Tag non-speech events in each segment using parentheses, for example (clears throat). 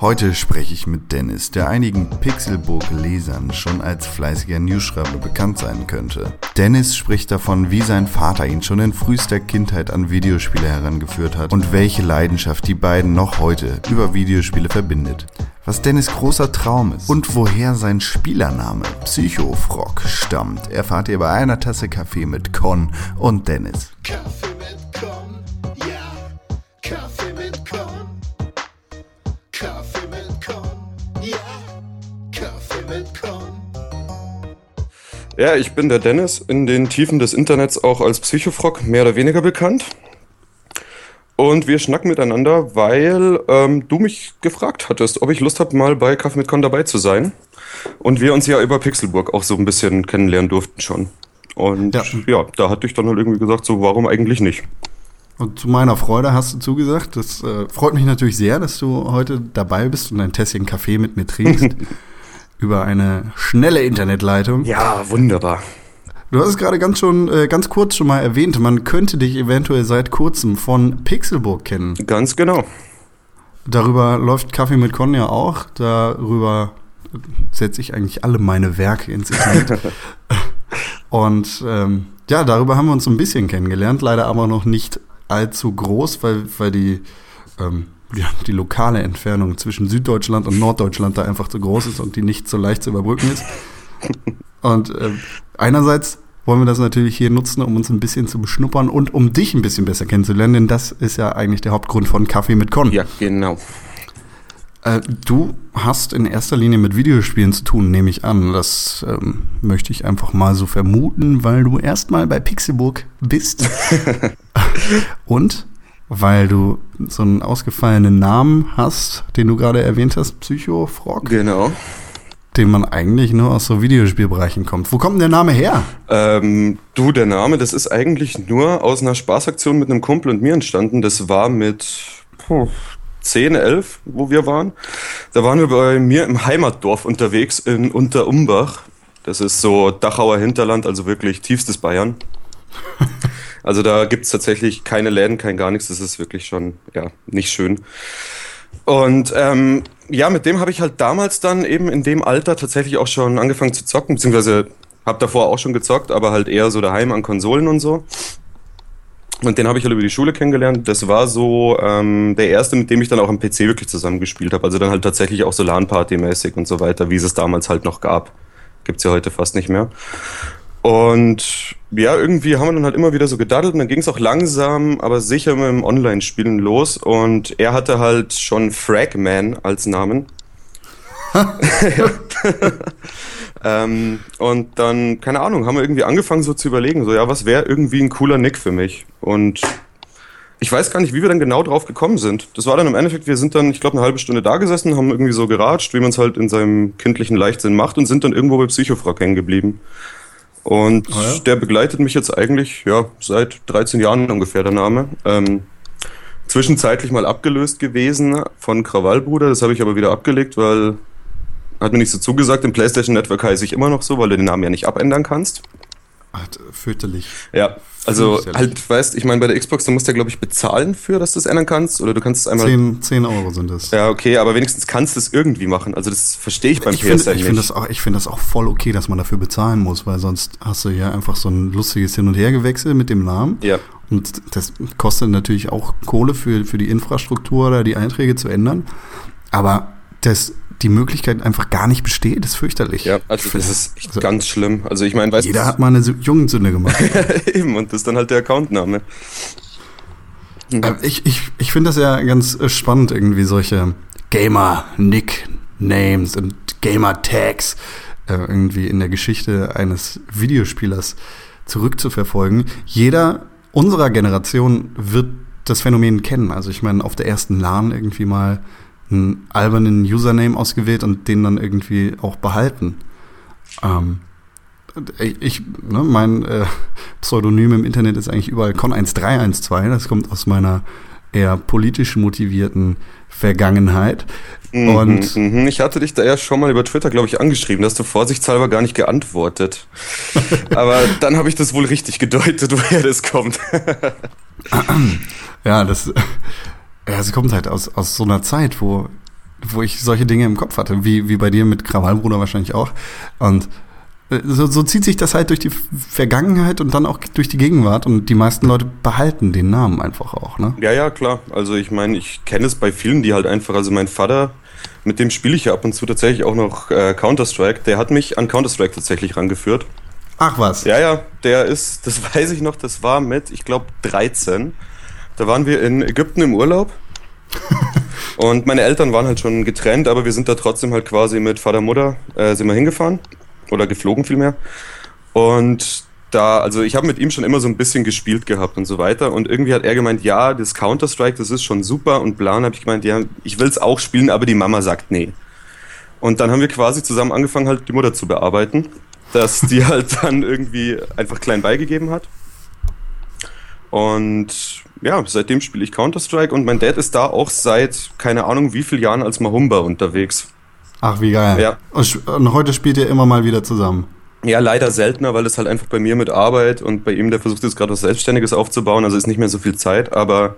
Heute spreche ich mit Dennis, der einigen Pixelburg-Lesern schon als fleißiger Newsschreiber bekannt sein könnte. Dennis spricht davon, wie sein Vater ihn schon in frühester Kindheit an Videospiele herangeführt hat und welche Leidenschaft die beiden noch heute über Videospiele verbindet. Was Dennis großer Traum ist und woher sein Spielername Psychofrog stammt, erfahrt ihr bei einer Tasse Kaffee mit Con und Dennis. Kaffee Ja, ich bin der Dennis, in den Tiefen des Internets auch als Psychofrog mehr oder weniger bekannt. Und wir schnacken miteinander, weil ähm, du mich gefragt hattest, ob ich Lust habe, mal bei Kaffee mit Con dabei zu sein. Und wir uns ja über Pixelburg auch so ein bisschen kennenlernen durften schon. Und Ja. ja, da hatte ich dann halt irgendwie gesagt, so warum eigentlich nicht? Und zu meiner Freude hast du zugesagt. Das äh, freut mich natürlich sehr, dass du heute dabei bist und ein Tässchen Kaffee mit mir trinkst. (laughs) über eine schnelle Internetleitung. Ja, wunderbar. Du hast es gerade ganz schon, äh, ganz kurz schon mal erwähnt. Man könnte dich eventuell seit kurzem von Pixelburg kennen. Ganz genau. Darüber läuft Kaffee mit Con ja auch. Darüber setze ich eigentlich alle meine Werke ins Internet. (laughs) Und ähm, ja, darüber haben wir uns so ein bisschen kennengelernt, leider aber noch nicht allzu groß, weil, weil die, ähm, ja, die lokale Entfernung zwischen Süddeutschland und Norddeutschland da einfach zu groß ist und die nicht so leicht zu überbrücken ist. Und ähm, einerseits wollen wir das natürlich hier nutzen, um uns ein bisschen zu beschnuppern und um dich ein bisschen besser kennenzulernen, denn das ist ja eigentlich der Hauptgrund von Kaffee mit Con. Ja, genau. Äh, du hast in erster Linie mit Videospielen zu tun, nehme ich an. Das ähm, möchte ich einfach mal so vermuten, weil du erstmal bei Pixelburg bist. (laughs) Und weil du so einen ausgefallenen Namen hast, den du gerade erwähnt hast, Psychofrog, Genau. den man eigentlich nur aus so Videospielbereichen kommt. Wo kommt denn der Name her? Ähm, du, der Name, das ist eigentlich nur aus einer Spaßaktion mit einem Kumpel und mir entstanden. Das war mit puh, 10, 11, wo wir waren. Da waren wir bei mir im Heimatdorf unterwegs in Unterumbach. Das ist so Dachauer Hinterland, also wirklich tiefstes Bayern. (laughs) Also da gibt's tatsächlich keine Läden, kein gar nichts. Das ist wirklich schon, ja, nicht schön. Und ähm, ja, mit dem habe ich halt damals dann eben in dem Alter tatsächlich auch schon angefangen zu zocken, beziehungsweise habe davor auch schon gezockt, aber halt eher so daheim an Konsolen und so. Und den habe ich halt über die Schule kennengelernt. Das war so ähm, der erste, mit dem ich dann auch am PC wirklich zusammengespielt habe. Also dann halt tatsächlich auch so LAN-Party-mäßig und so weiter, wie es es damals halt noch gab. Gibt's ja heute fast nicht mehr. Und ja, irgendwie haben wir dann halt immer wieder so gedaddelt und dann ging es auch langsam, aber sicher mit dem Online-Spielen los. Und er hatte halt schon Fragman als Namen. (laughs) (laughs) ähm, und dann, keine Ahnung, haben wir irgendwie angefangen so zu überlegen, so ja, was wäre irgendwie ein cooler Nick für mich? Und ich weiß gar nicht, wie wir dann genau drauf gekommen sind. Das war dann im Endeffekt, wir sind dann, ich glaube, eine halbe Stunde da gesessen, haben irgendwie so geratscht, wie man es halt in seinem kindlichen Leichtsinn macht und sind dann irgendwo bei Psychofrag hängen geblieben. Und Ah ja? der begleitet mich jetzt eigentlich, ja, seit 13 Jahren ungefähr, der Name. Ähm, zwischenzeitlich mal abgelöst gewesen von Krawallbruder, das habe ich aber wieder abgelegt, weil hat mir nicht so zugesagt. Im PlayStation Network heiße ich immer noch so, weil du den Namen ja nicht abändern kannst. Ach, fürchterlich. Ja, also Fürchterlich. halt, weißt, ich meine, bei der Xbox, du musst ja, glaube ich, bezahlen für, dass du es ändern kannst. Oder du kannst es einmal. 10, 10 Euro sind das. Ja, okay, aber wenigstens kannst du es irgendwie machen. Also das verstehe ich beim Ich finde PSN ich nicht. find das, auch- ich find das auch voll okay, dass man dafür bezahlen muss, weil sonst hast du ja einfach so ein lustiges Hin- und Hergewechsel mit dem Namen. ja, Und das kostet natürlich auch Kohle für, für die Infrastruktur oder die Einträge zu ändern. Aber dass die Möglichkeit einfach gar nicht besteht, ist fürchterlich. ja, also das ist echt also ganz schlimm. Also ich meine, weißt Jeder hat mal eine Jugendsünde gemacht. (laughs) eben, und das ist dann halt der Accountname. Äh, ich ich, ich finde das ja ganz äh, spannend, irgendwie solche Gamer-Nicknames und Gamer-Tags äh, irgendwie in der Geschichte eines Videospielers zurückzuverfolgen. Jeder unserer Generation wird das Phänomen kennen. Also ich meine, auf der ersten LAN irgendwie mal einen albernen Username ausgewählt und den dann irgendwie auch behalten. Ähm, ich, ne, mein äh, Pseudonym im Internet ist eigentlich überall Con1312. Das kommt aus meiner eher politisch motivierten Vergangenheit. Und Mhm, mhm. ich hatte dich da ja schon mal über Twitter, glaube ich, angeschrieben. Da hast du vorsichtshalber gar nicht geantwortet. (laughs) Aber dann habe ich das wohl richtig gedeutet, (laughs) woher das kommt. ja, das, ja, es kommt halt aus, aus so einer Zeit, wo wo ich solche Dinge im Kopf hatte, wie, wie bei dir mit Krawallbruder wahrscheinlich auch. Und äh, so, so zieht sich das halt durch die Vergangenheit und dann auch durch die Gegenwart und die meisten Leute behalten den Namen einfach auch, ne? Ja, ja, klar. Also ich meine, ich kenne es bei vielen, die halt einfach, also mein Vater, mit dem spiele ich ja ab und zu tatsächlich auch noch äh, Counter-Strike, der hat mich an Counter-Strike tatsächlich rangeführt. Ach was. Ja, ja, der ist, das (laughs) weiß ich noch, das war mit, ich glaube, 13. Da waren wir in Ägypten im Urlaub. (laughs) und meine Eltern waren halt schon getrennt, aber wir sind da trotzdem halt quasi mit Vater, Mutter, äh, sind wir hingefahren. Oder geflogen vielmehr. Und da, also ich habe mit ihm schon immer so ein bisschen gespielt gehabt und so weiter. Und irgendwie hat er gemeint, ja, das Counter-Strike, das ist schon super. Und bla, und habe ich gemeint, ja, ich will es auch spielen, aber die Mama sagt nee. Und dann haben wir quasi zusammen angefangen, halt die Mutter zu bearbeiten, dass die (laughs) halt dann irgendwie einfach klein beigegeben hat. Und ja, seitdem spiele ich Counter-Strike und mein Dad ist da auch seit keine Ahnung wie vielen Jahren als Mahumba unterwegs. Ach, wie geil. Ja. Und, heute spielt ihr immer mal wieder zusammen. Ja, leider seltener, weil es halt einfach bei mir mit Arbeit und bei ihm, der versucht jetzt gerade was Selbstständiges aufzubauen, also ist nicht mehr so viel Zeit, aber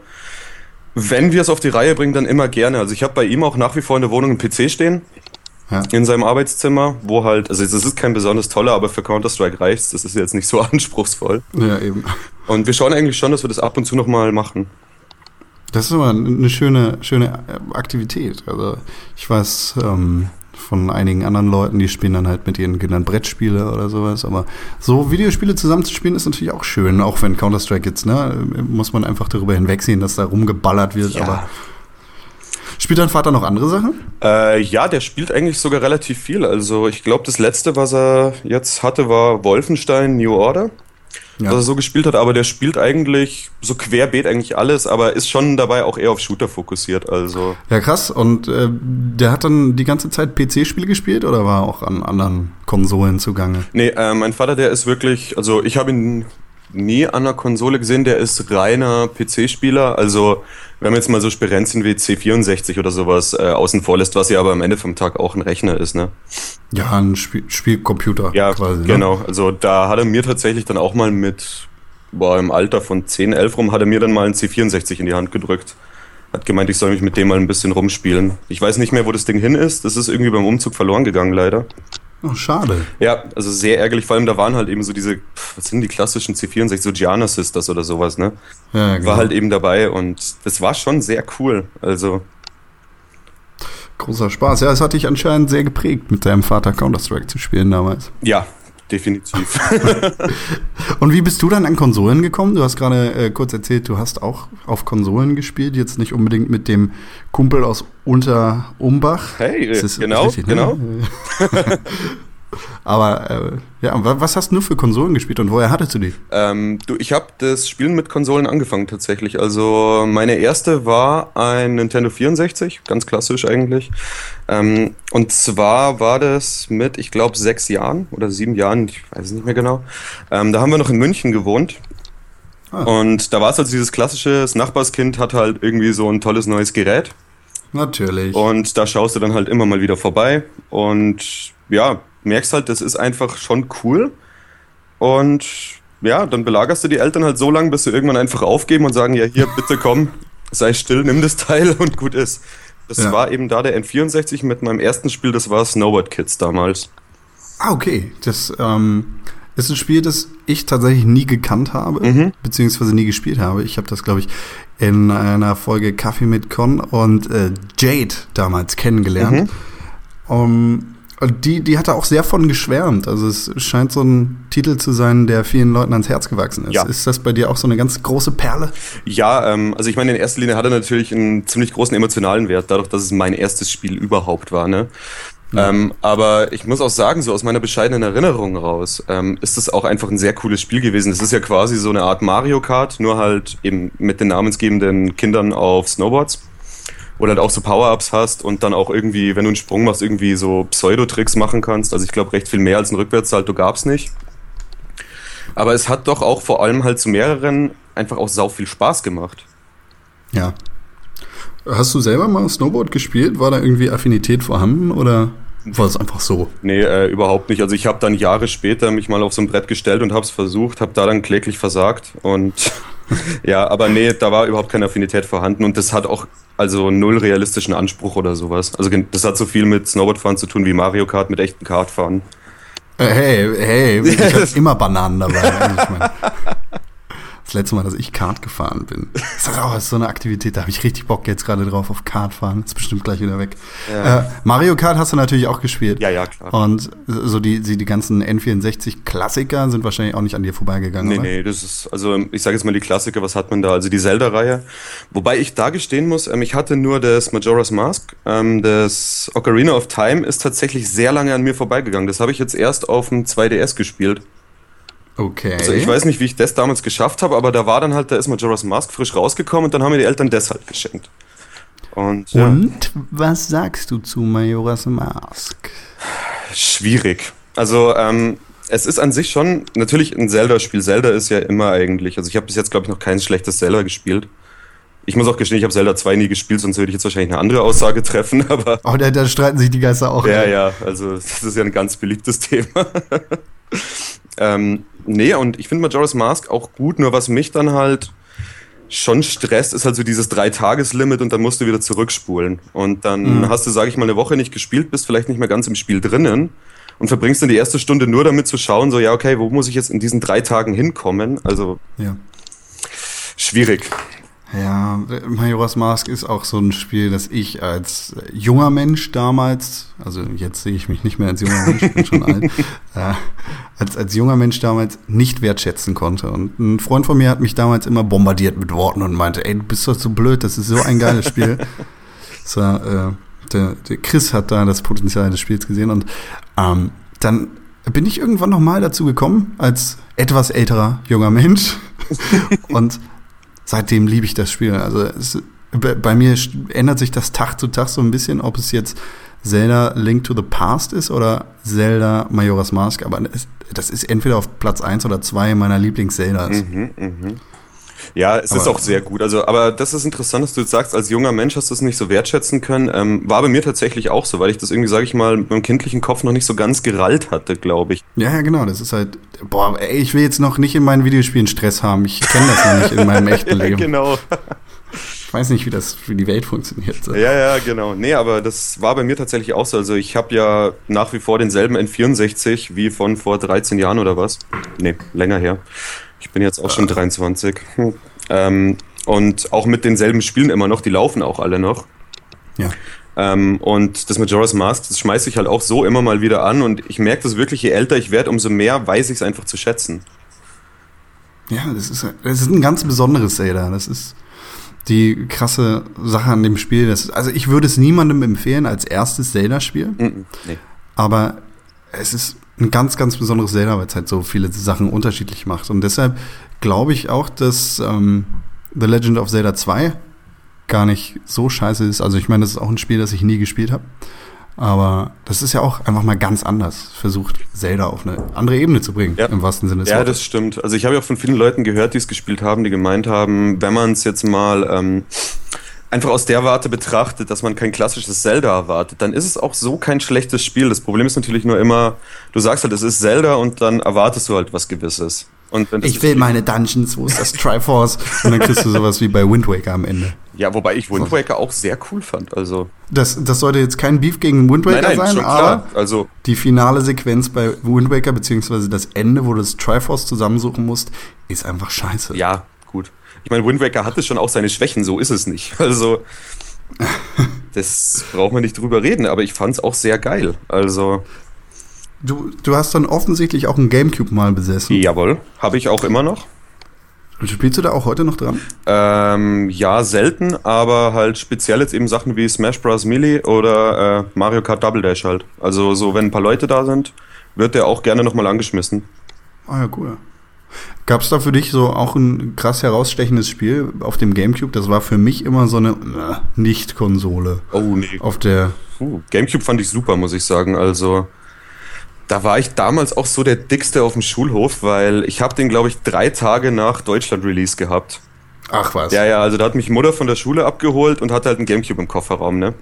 wenn wir es auf die Reihe bringen, dann immer gerne. Also ich habe bei ihm auch nach wie vor in der Wohnung einen PC stehen, Ja. in seinem Arbeitszimmer, wo halt, also es ist kein besonders toller, aber für Counter-Strike reicht's, das ist jetzt nicht so (laughs) anspruchsvoll. Ja, eben. Und wir schauen eigentlich schon, dass wir das ab und zu nochmal machen. Das ist immer eine schöne, schöne Aktivität. Also ich weiß ähm, von einigen anderen Leuten, die spielen dann halt mit ihren Kindern Brettspiele oder sowas. Aber so Videospiele zusammenzuspielen ist natürlich auch schön, auch wenn Counter-Strike jetzt, ne, muss man einfach darüber hinwegsehen, dass da rumgeballert wird. Ja. Aber spielt dein Vater noch andere Sachen? Äh, ja, der spielt eigentlich sogar relativ viel. Also ich glaube, das letzte, was er jetzt hatte, war Wolfenstein New Order. Ja. was er so gespielt hat, aber der spielt eigentlich so querbeet eigentlich alles, aber ist schon dabei auch eher auf Shooter fokussiert. Also Ja, krass. Und äh, der hat dann die ganze Zeit PC-Spiele gespielt oder war auch an anderen Konsolen zugange? nee, äh, mein Vater, der ist wirklich, also ich habe ihn nie an einer Konsole gesehen, der ist reiner PC-Spieler. Also wenn man jetzt mal so Sperenzien wie C64 oder sowas äh, außen vor lässt, was ja aber am Ende vom Tag auch ein Rechner ist, ne? Ja, ein Spiel Spielcomputer Ja, quasi. Ne? genau. Also da hat er mir tatsächlich dann auch mal mit, boah, im Alter von 10, 11 rum, hat er mir dann mal ein C64 in die Hand gedrückt. Hat gemeint, ich soll mich mit dem mal ein bisschen rumspielen. Ich weiß nicht mehr, wo das Ding hin ist. Das ist irgendwie beim Umzug verloren gegangen, leider. Oh, schade. Ja, also sehr ärgerlich. Vor allem, da waren halt eben so diese, was sind die klassischen C64, so Gianna Sisters oder sowas, ne? Ja, genau. War halt eben dabei und das war schon sehr cool. Also, Großer Spaß. Ja, es hat dich anscheinend sehr geprägt, mit deinem Vater Counter-Strike zu spielen damals. ja, definitiv. (laughs) Und wie bist du dann an Konsolen gekommen? Du hast gerade äh, kurz erzählt, du hast auch auf Konsolen gespielt, jetzt nicht unbedingt mit dem Kumpel aus Unter-Umbach. Hey, Das ist genau, richtig, ne? genau. (laughs) Aber äh, ja, wa- was hast du für Konsolen gespielt und woher hattest du die? Ähm, du, ich habe das Spielen mit Konsolen angefangen tatsächlich. Also meine erste war ein Nintendo 64, ganz klassisch eigentlich. Ähm, und zwar war das mit, ich glaube, sechs Jahren oder sieben Jahren, ich weiß es nicht mehr genau. Ähm, da haben wir noch in München gewohnt. Ah. Und da war es also dieses klassische, das Nachbarskind hat halt irgendwie so ein tolles neues Gerät. Natürlich. Und da schaust du dann halt immer mal wieder vorbei und ja, merkst halt, das ist einfach schon cool. Und ja, dann belagerst du die Eltern halt so lange, bis sie irgendwann einfach aufgeben und sagen, ja, hier, bitte komm, sei still, nimm das Teil und gut ist. Das Ja. war eben da der N64 mit meinem ersten Spiel, das war Snowboard Kids damals. Ah, okay. Das ähm, ist ein Spiel, das ich tatsächlich nie gekannt habe, Mhm. beziehungsweise nie gespielt habe. Ich habe das, glaube ich, in einer Folge Kaffee mit Con und äh, Jade damals kennengelernt. Mhm. Um, und die, die hat da auch sehr von geschwärmt. Also es scheint so ein Titel zu sein, der vielen Leuten ans Herz gewachsen ist. Ja. Ist das bei dir auch so eine ganz große Perle? Ja, ähm, also ich meine, in erster Linie hat er natürlich einen ziemlich großen emotionalen Wert, dadurch, dass es mein erstes Spiel überhaupt war, ne? Ähm, aber ich muss auch sagen, so aus meiner bescheidenen Erinnerung raus, ähm, ist es auch einfach ein sehr cooles Spiel gewesen. Es ist ja quasi so eine Art Mario Kart, nur halt eben mit den namensgebenden Kindern auf Snowboards. Du halt auch so Power-Ups hast und dann auch irgendwie, wenn du einen Sprung machst, irgendwie so Pseudotricks machen kannst. Also ich glaube, recht viel mehr als ein Rückwärtssalto gab's nicht. Aber es hat doch auch vor allem halt zu mehreren einfach auch sau viel Spaß gemacht. Ja. Hast du selber mal Snowboard gespielt? War da irgendwie Affinität vorhanden oder war es einfach so? Nee, äh, überhaupt nicht. Also ich habe dann Jahre später mich mal auf so ein Brett gestellt und habe es versucht, habe da dann kläglich versagt und ja, aber nee, da war überhaupt keine Affinität vorhanden und das hat auch also null realistischen Anspruch oder sowas. Also das hat so viel mit Snowboardfahren zu tun wie Mario Kart mit echten Kartfahren. Äh, hey, hey, ich hab (laughs) immer Bananen dabei. Das letzte Mal, dass ich Kart gefahren bin. Das ist auch so eine Aktivität, da habe ich richtig Bock jetzt gerade drauf auf Kart fahren. Ist bestimmt gleich wieder weg. Ja. Äh, Mario Kart hast du natürlich auch gespielt. Ja, ja, klar. Und so die, die, die ganzen N64-Klassiker sind wahrscheinlich auch nicht an dir vorbeigegangen, Nee, oder? nee, das ist, also ich sage jetzt mal die Klassiker, was hat man da? Also die Zelda-Reihe. Wobei ich da gestehen muss, ähm, ich hatte nur das Majora's Mask. Ähm, das Ocarina of Time ist tatsächlich sehr lange an mir vorbeigegangen. Das habe ich jetzt erst auf dem 2DS gespielt. Okay. Also ich weiß nicht, wie ich das damals geschafft habe, aber da war dann halt, da ist Majora's Mask frisch rausgekommen und dann haben mir die Eltern das halt geschenkt. Und ja, Und was sagst du zu Majora's Mask? schwierig. Also ähm, es ist an sich schon natürlich ein Zelda-Spiel. Zelda ist ja immer eigentlich, also ich habe bis jetzt glaube ich noch kein schlechtes Zelda gespielt. Ich muss auch gestehen, ich habe Zelda 2 nie gespielt, sonst würde ich jetzt wahrscheinlich eine andere Aussage (laughs) treffen, aber Oh, da, da streiten sich die Geister auch. ja, ja, also das ist ja ein ganz beliebtes (laughs) Thema. Ähm, nee, und ich finde Majora's Mask auch gut, nur was mich dann halt schon stresst, ist halt so dieses Drei-Tages-Limit und dann musst du wieder zurückspulen. Und dann Mhm. hast du, sage ich mal, eine Woche nicht gespielt, bist vielleicht nicht mehr ganz im Spiel drinnen und verbringst dann die erste Stunde nur damit zu schauen, so, ja, okay, wo muss ich jetzt in diesen drei Tagen hinkommen? Also ja. schwierig. Ja, Majora's Mask ist auch so ein Spiel, das ich als junger Mensch damals, also jetzt sehe ich mich nicht mehr als junger Mensch, ich bin schon (laughs) alt, äh, als, als junger Mensch damals nicht wertschätzen konnte. Und ein Freund von mir hat mich damals immer bombardiert mit Worten und meinte, ey, du bist doch so blöd, das ist so ein geiles Spiel. (laughs) War, äh, der, der Chris hat da das Potenzial des Spiels gesehen und ähm, dann bin ich irgendwann noch mal dazu gekommen, als etwas älterer junger Mensch (laughs) und seitdem liebe ich das Spiel. Also es, bei bei mir ändert sich das Tag zu Tag so ein bisschen, ob es jetzt Zelda Link to the Past ist oder Zelda Majora's Mask, aber das ist entweder auf Platz 1 oder 2 meiner Lieblings-Zeldas. Mhm, mhm. Ja, es ist Aber- auch sehr gut. Also, aber das ist interessant, dass du jetzt sagst, als junger Mensch hast du es nicht so wertschätzen können. Ähm, war bei mir tatsächlich auch so, weil ich das irgendwie, sage ich mal, mit meinem kindlichen Kopf noch nicht so ganz gerallt hatte, glaube ich. Ja, ja, genau. Das ist halt, boah, ey, ich will jetzt noch nicht in meinen Videospielen Stress haben. Ich kenne das noch nicht in meinem echten (laughs) Leben. genau. Ich weiß nicht, wie das für die Welt funktioniert. So. Ja, ja, genau. Nee, aber das war bei mir tatsächlich auch so. Also ich habe ja nach wie vor denselben N64 wie von vor 13 Jahren oder was. Nee, länger her. Ich bin jetzt auch schon 23. Hm. Ähm, und auch mit denselben Spielen immer noch, die laufen auch alle noch. Ja. Ähm, und das Majora's Mask, das schmeiße ich halt auch so immer mal wieder an und ich merke das wirklich, je älter ich werde, umso mehr weiß ich es einfach zu schätzen. Ja, das ist, das ist ein ganz besonderes Zelda. Das ist die krasse Sache an dem Spiel. Das, also ich würde es niemandem empfehlen als erstes Zelda-Spiel, Mhm. Nee. aber es ist ein ganz, ganz besonderes Zelda, weil es halt so viele Sachen unterschiedlich macht. Und deshalb glaube ich auch, dass ähm, The Legend of Zelda 2 gar nicht so scheiße ist. Also ich meine, das ist auch ein Spiel, das ich nie gespielt habe. Aber das ist ja auch einfach mal ganz anders. Versucht Zelda auf eine andere Ebene zu bringen, Ja. im wahrsten Sinne des Ja, Wortes. das stimmt. Also ich habe ja auch von vielen Leuten gehört, die es gespielt haben, die gemeint haben, wenn man es jetzt mal ähm, einfach aus der Warte betrachtet, dass man kein klassisches Zelda erwartet, dann ist es auch so kein schlechtes Spiel. Das Problem ist natürlich nur immer, du sagst halt, es ist Zelda und dann erwartest du halt was Gewisses. Ich will meine Dungeons, wo ist das (laughs) Triforce? Und dann kriegst du sowas wie bei Wind Waker am Ende. Ja, wobei ich Wind Waker auch sehr cool fand. Also Das, das sollte jetzt kein Beef gegen Wind Waker nein, nein, sein, aber. Also die finale Sequenz bei Wind Waker, beziehungsweise das Ende, wo du das Triforce zusammensuchen musst, ist einfach scheiße. ja, gut. Ich meine, Wind Waker hatte schon auch seine Schwächen, so ist es nicht. (laughs) Also das braucht man nicht drüber reden, aber ich fand es auch sehr geil. Also Du, du hast dann offensichtlich auch ein Gamecube mal besessen. Jawohl, habe ich auch immer noch. Spielst du da auch heute noch dran? Ähm, ja, selten, aber halt speziell jetzt eben Sachen wie Smash Bros. Melee oder äh, Mario Kart Double Dash halt. Also so, wenn ein paar Leute da sind, wird der auch gerne nochmal angeschmissen. Ah ja, cool. Gab es da für dich so auch ein krass herausstechendes Spiel auf dem Gamecube? Das war für mich immer so eine äh, Nicht-Konsole. Oh nee. Auf der Puh, Gamecube fand ich super, muss ich sagen. Also da war ich damals auch so der dickste auf dem Schulhof, weil ich habe den, glaube ich, drei Tage nach Deutschland-Release gehabt. Ach was. Ja, ja, also da hat mich Mutter von der Schule abgeholt und hatte halt einen Gamecube im Kofferraum, ne?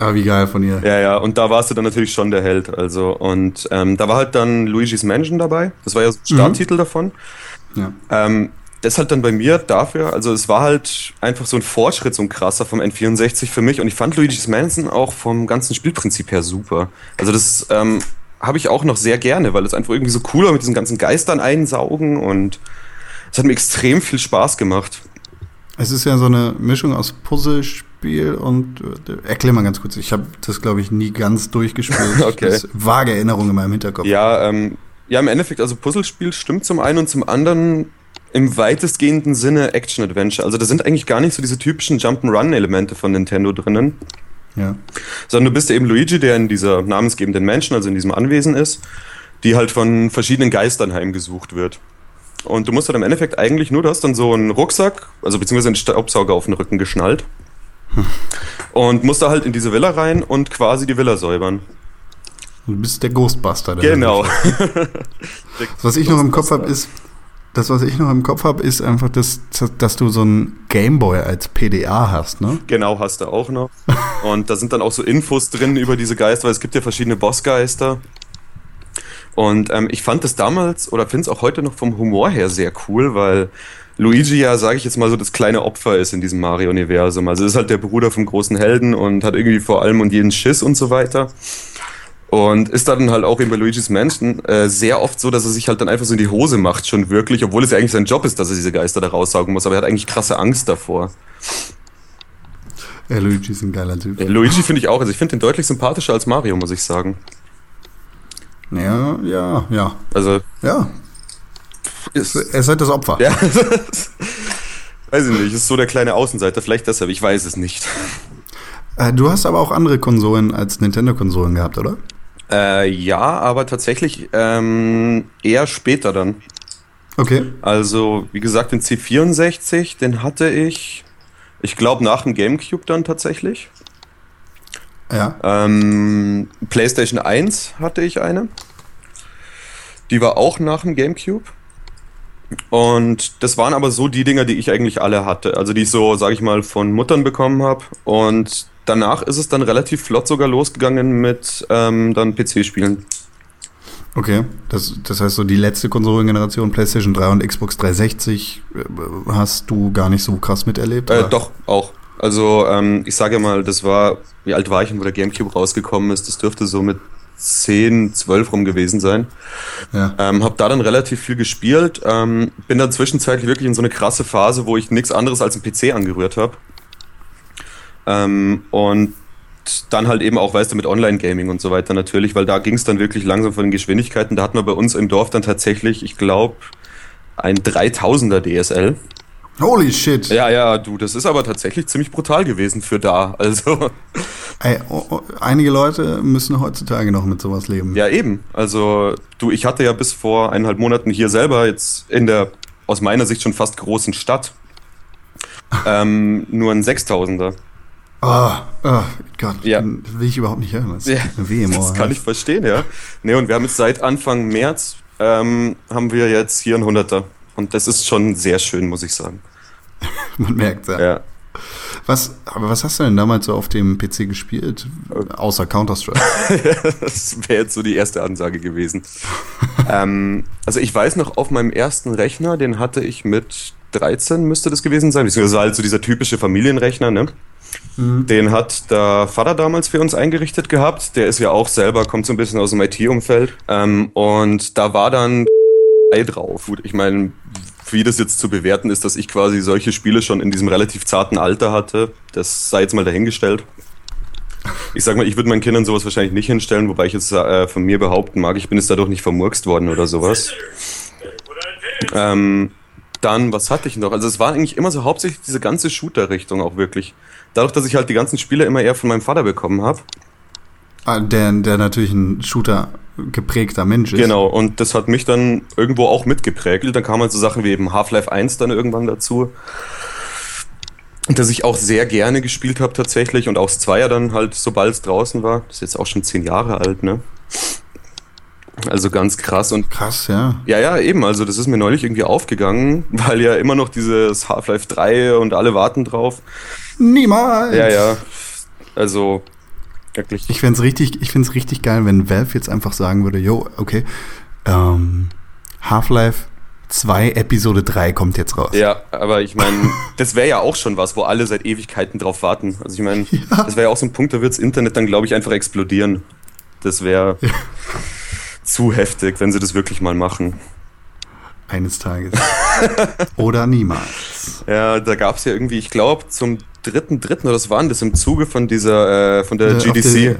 Ah, wie geil von ihr. Ja, ja, und da warst du dann natürlich schon der Held. Also, und ähm, da war halt dann Luigi's Mansion dabei. Das war ja so ein Starttitel davon. Ja. Ähm, das halt dann bei mir dafür, also es war halt einfach so ein Fortschritt, so ein krasser vom N64 für mich und ich fand Luigi's Mansion auch vom ganzen Spielprinzip her super. Also das ähm, habe ich auch noch sehr gerne, weil es einfach irgendwie so cool war mit diesen ganzen Geistern einsaugen und es hat mir extrem viel Spaß gemacht. Es ist ja so eine Mischung aus Puzzlespiel und äh, erklär mal ganz kurz. Ich habe das glaube ich nie ganz durchgespielt. (laughs) Okay. Das vage Erinnerung in meinem Hinterkopf. Ja, ähm, ja, im Endeffekt, also Puzzlespiel stimmt zum einen und zum anderen im weitestgehenden Sinne Action-Adventure. Also da sind eigentlich gar nicht so diese typischen Jump'n'Run-Elemente von Nintendo drinnen, Ja. sondern du bist eben Luigi, der in dieser namensgebenden Menschen, also in diesem Anwesen ist, die halt von verschiedenen Geistern heimgesucht wird. Und du musst dann im Endeffekt eigentlich nur, du hast dann so einen Rucksack, also beziehungsweise einen Staubsauger auf den Rücken geschnallt. Und musst da halt in diese Villa rein und quasi die Villa säubern. Du bist der Ghostbuster. Der Genau. (laughs) Was ich noch im Kopf habe, ist, das, was ich noch im Kopf habe, ist einfach, dass, dass du so einen Gameboy als PDA hast, ne? Genau, hast du auch noch. (laughs) Und da sind dann auch so Infos drin über diese Geister, weil es gibt ja verschiedene Bossgeister. Und ähm, ich fand das damals oder finde es auch heute noch vom Humor her sehr cool, weil Luigi ja, sage ich jetzt mal so, das kleine Opfer ist in diesem Mario-Universum. Also ist halt der Bruder vom großen Helden und hat irgendwie vor allem und jeden Schiss und so weiter. Und ist dann halt auch eben bei Luigi's Mansion äh, sehr oft so, dass er sich halt dann einfach so in die Hose macht, schon wirklich, obwohl es ja eigentlich sein Job ist, dass er diese Geister da raussaugen muss, aber er hat eigentlich krasse Angst davor. Ja, Luigi ist ein geiler Typ. Äh, Luigi finde ich auch, also ich finde den deutlich sympathischer als Mario, muss ich sagen. Ja, ja, ja. Also, Ja, ist, er ist halt das Opfer. ja, (laughs) weiß ich nicht, ist so der kleine Außenseiter, vielleicht deshalb, ich weiß es nicht. Äh, du hast aber auch andere Konsolen als Nintendo-Konsolen gehabt, oder? Äh, ja, aber tatsächlich ähm, eher später dann. Okay. Also, wie gesagt, den C64, den hatte ich, ich glaube, nach dem Gamecube dann tatsächlich. Ja. Ähm, PlayStation 1 hatte ich eine. Die war auch nach dem GameCube. Und das waren aber so die Dinger, die ich eigentlich alle hatte. Also die ich so, sage ich mal, von Muttern bekommen habe. Und danach ist es dann relativ flott sogar losgegangen mit ähm, dann PC-Spielen. Okay. Das, das heißt, so die letzte Konsolengeneration, PlayStation 3 und Xbox 360, äh, hast du gar nicht so krass miterlebt? Äh, doch, auch. Also ähm, ich sage mal, das war, wie alt war ich, wo der GameCube rausgekommen ist? Das dürfte so mit 10, 12 rum gewesen sein. Ja. Ähm, hab da dann relativ viel gespielt. Ähm, bin dann zwischenzeitlich wirklich in so eine krasse Phase, wo ich nichts anderes als einen PC angerührt habe. Ähm, und dann halt eben auch, weißt du, mit Online-Gaming und so weiter natürlich, weil da ging es dann wirklich langsam von den Geschwindigkeiten. Da hatten wir bei uns im Dorf dann tatsächlich, ich glaube, ein 3000er DSL. Holy shit. Ja, ja, du, das ist aber tatsächlich ziemlich brutal gewesen für da. Also, Ey, oh, oh, einige Leute müssen heutzutage noch mit sowas leben. ja, eben. Also, du, ich hatte ja bis vor eineinhalb Monaten hier selber jetzt in der aus meiner Sicht schon fast großen Stadt (laughs) ähm, nur ein 6000er. Oh, oh Gott, Ja. das will ich überhaupt nicht hören. Das Ja, weh das kann ich verstehen, ja. Ne, und wir haben jetzt seit Anfang März ähm, haben wir jetzt hier ein 100er. Und das ist schon sehr schön, muss ich sagen. (laughs) Man merkt ja. Ja. Was, aber was hast du denn damals so auf dem PC gespielt? Außer Counter-Strike. (laughs) das wäre jetzt so die erste Ansage gewesen. (laughs) ähm, also ich weiß noch, auf meinem ersten Rechner, den hatte ich mit 13, müsste das gewesen sein. Beziehungsweise halt so dieser typische Familienrechner, ne? Den hat der Vater damals für uns eingerichtet gehabt. Der ist ja auch selber, kommt so ein bisschen aus dem IT-Umfeld. Ähm, und da war dann (laughs) drauf. Gut, ich meine, wie das jetzt zu bewerten ist, dass ich quasi solche Spiele schon in diesem relativ zarten Alter hatte, das sei jetzt mal dahingestellt. Ich sag mal, ich würde meinen Kindern sowas wahrscheinlich nicht hinstellen, wobei ich jetzt äh, von mir behaupten mag, ich bin jetzt dadurch nicht vermurkst worden oder sowas. (laughs) Ähm, dann, was hatte ich noch? Also es war eigentlich immer so hauptsächlich diese ganze Shooter-Richtung auch wirklich. Dadurch, dass ich halt die ganzen Spiele immer eher von meinem Vater bekommen habe. Ah, der, der natürlich ein Shooter geprägter Mensch ist. Genau, und das hat mich dann irgendwo auch mitgeprägt. Dann kamen halt so Sachen wie eben Half-Life 1 dann irgendwann dazu. Das ich auch sehr gerne gespielt habe tatsächlich und auch das Zweier dann halt, sobald es draußen war. Das ist jetzt auch schon zehn Jahre alt, ne? Also ganz krass und Krass, ja. ja, ja, eben. Also das ist mir neulich irgendwie aufgegangen, (laughs) weil ja immer noch dieses Half-Life 3 und alle warten drauf. Niemals! Ja, ja. Also wirklich. Ich find's richtig, ich find's richtig geil, wenn Valve jetzt einfach sagen würde, yo, okay, ähm, Half-Life 2 Episode 3 kommt jetzt raus. Ja, aber ich meine, (laughs) das wäre ja auch schon was, wo alle seit Ewigkeiten drauf warten. Also ich meine, (laughs) Ja. das wäre ja auch so ein Punkt, da wird das Internet dann, glaube ich, einfach explodieren. Das wäre zu heftig, wenn sie das wirklich mal machen. Eines Tages. (laughs) Oder niemals. Ja, da gab es ja irgendwie, ich glaube, zum dritten, dritten oder was waren das im Zuge von dieser, äh, von der Äh, GDC. Der,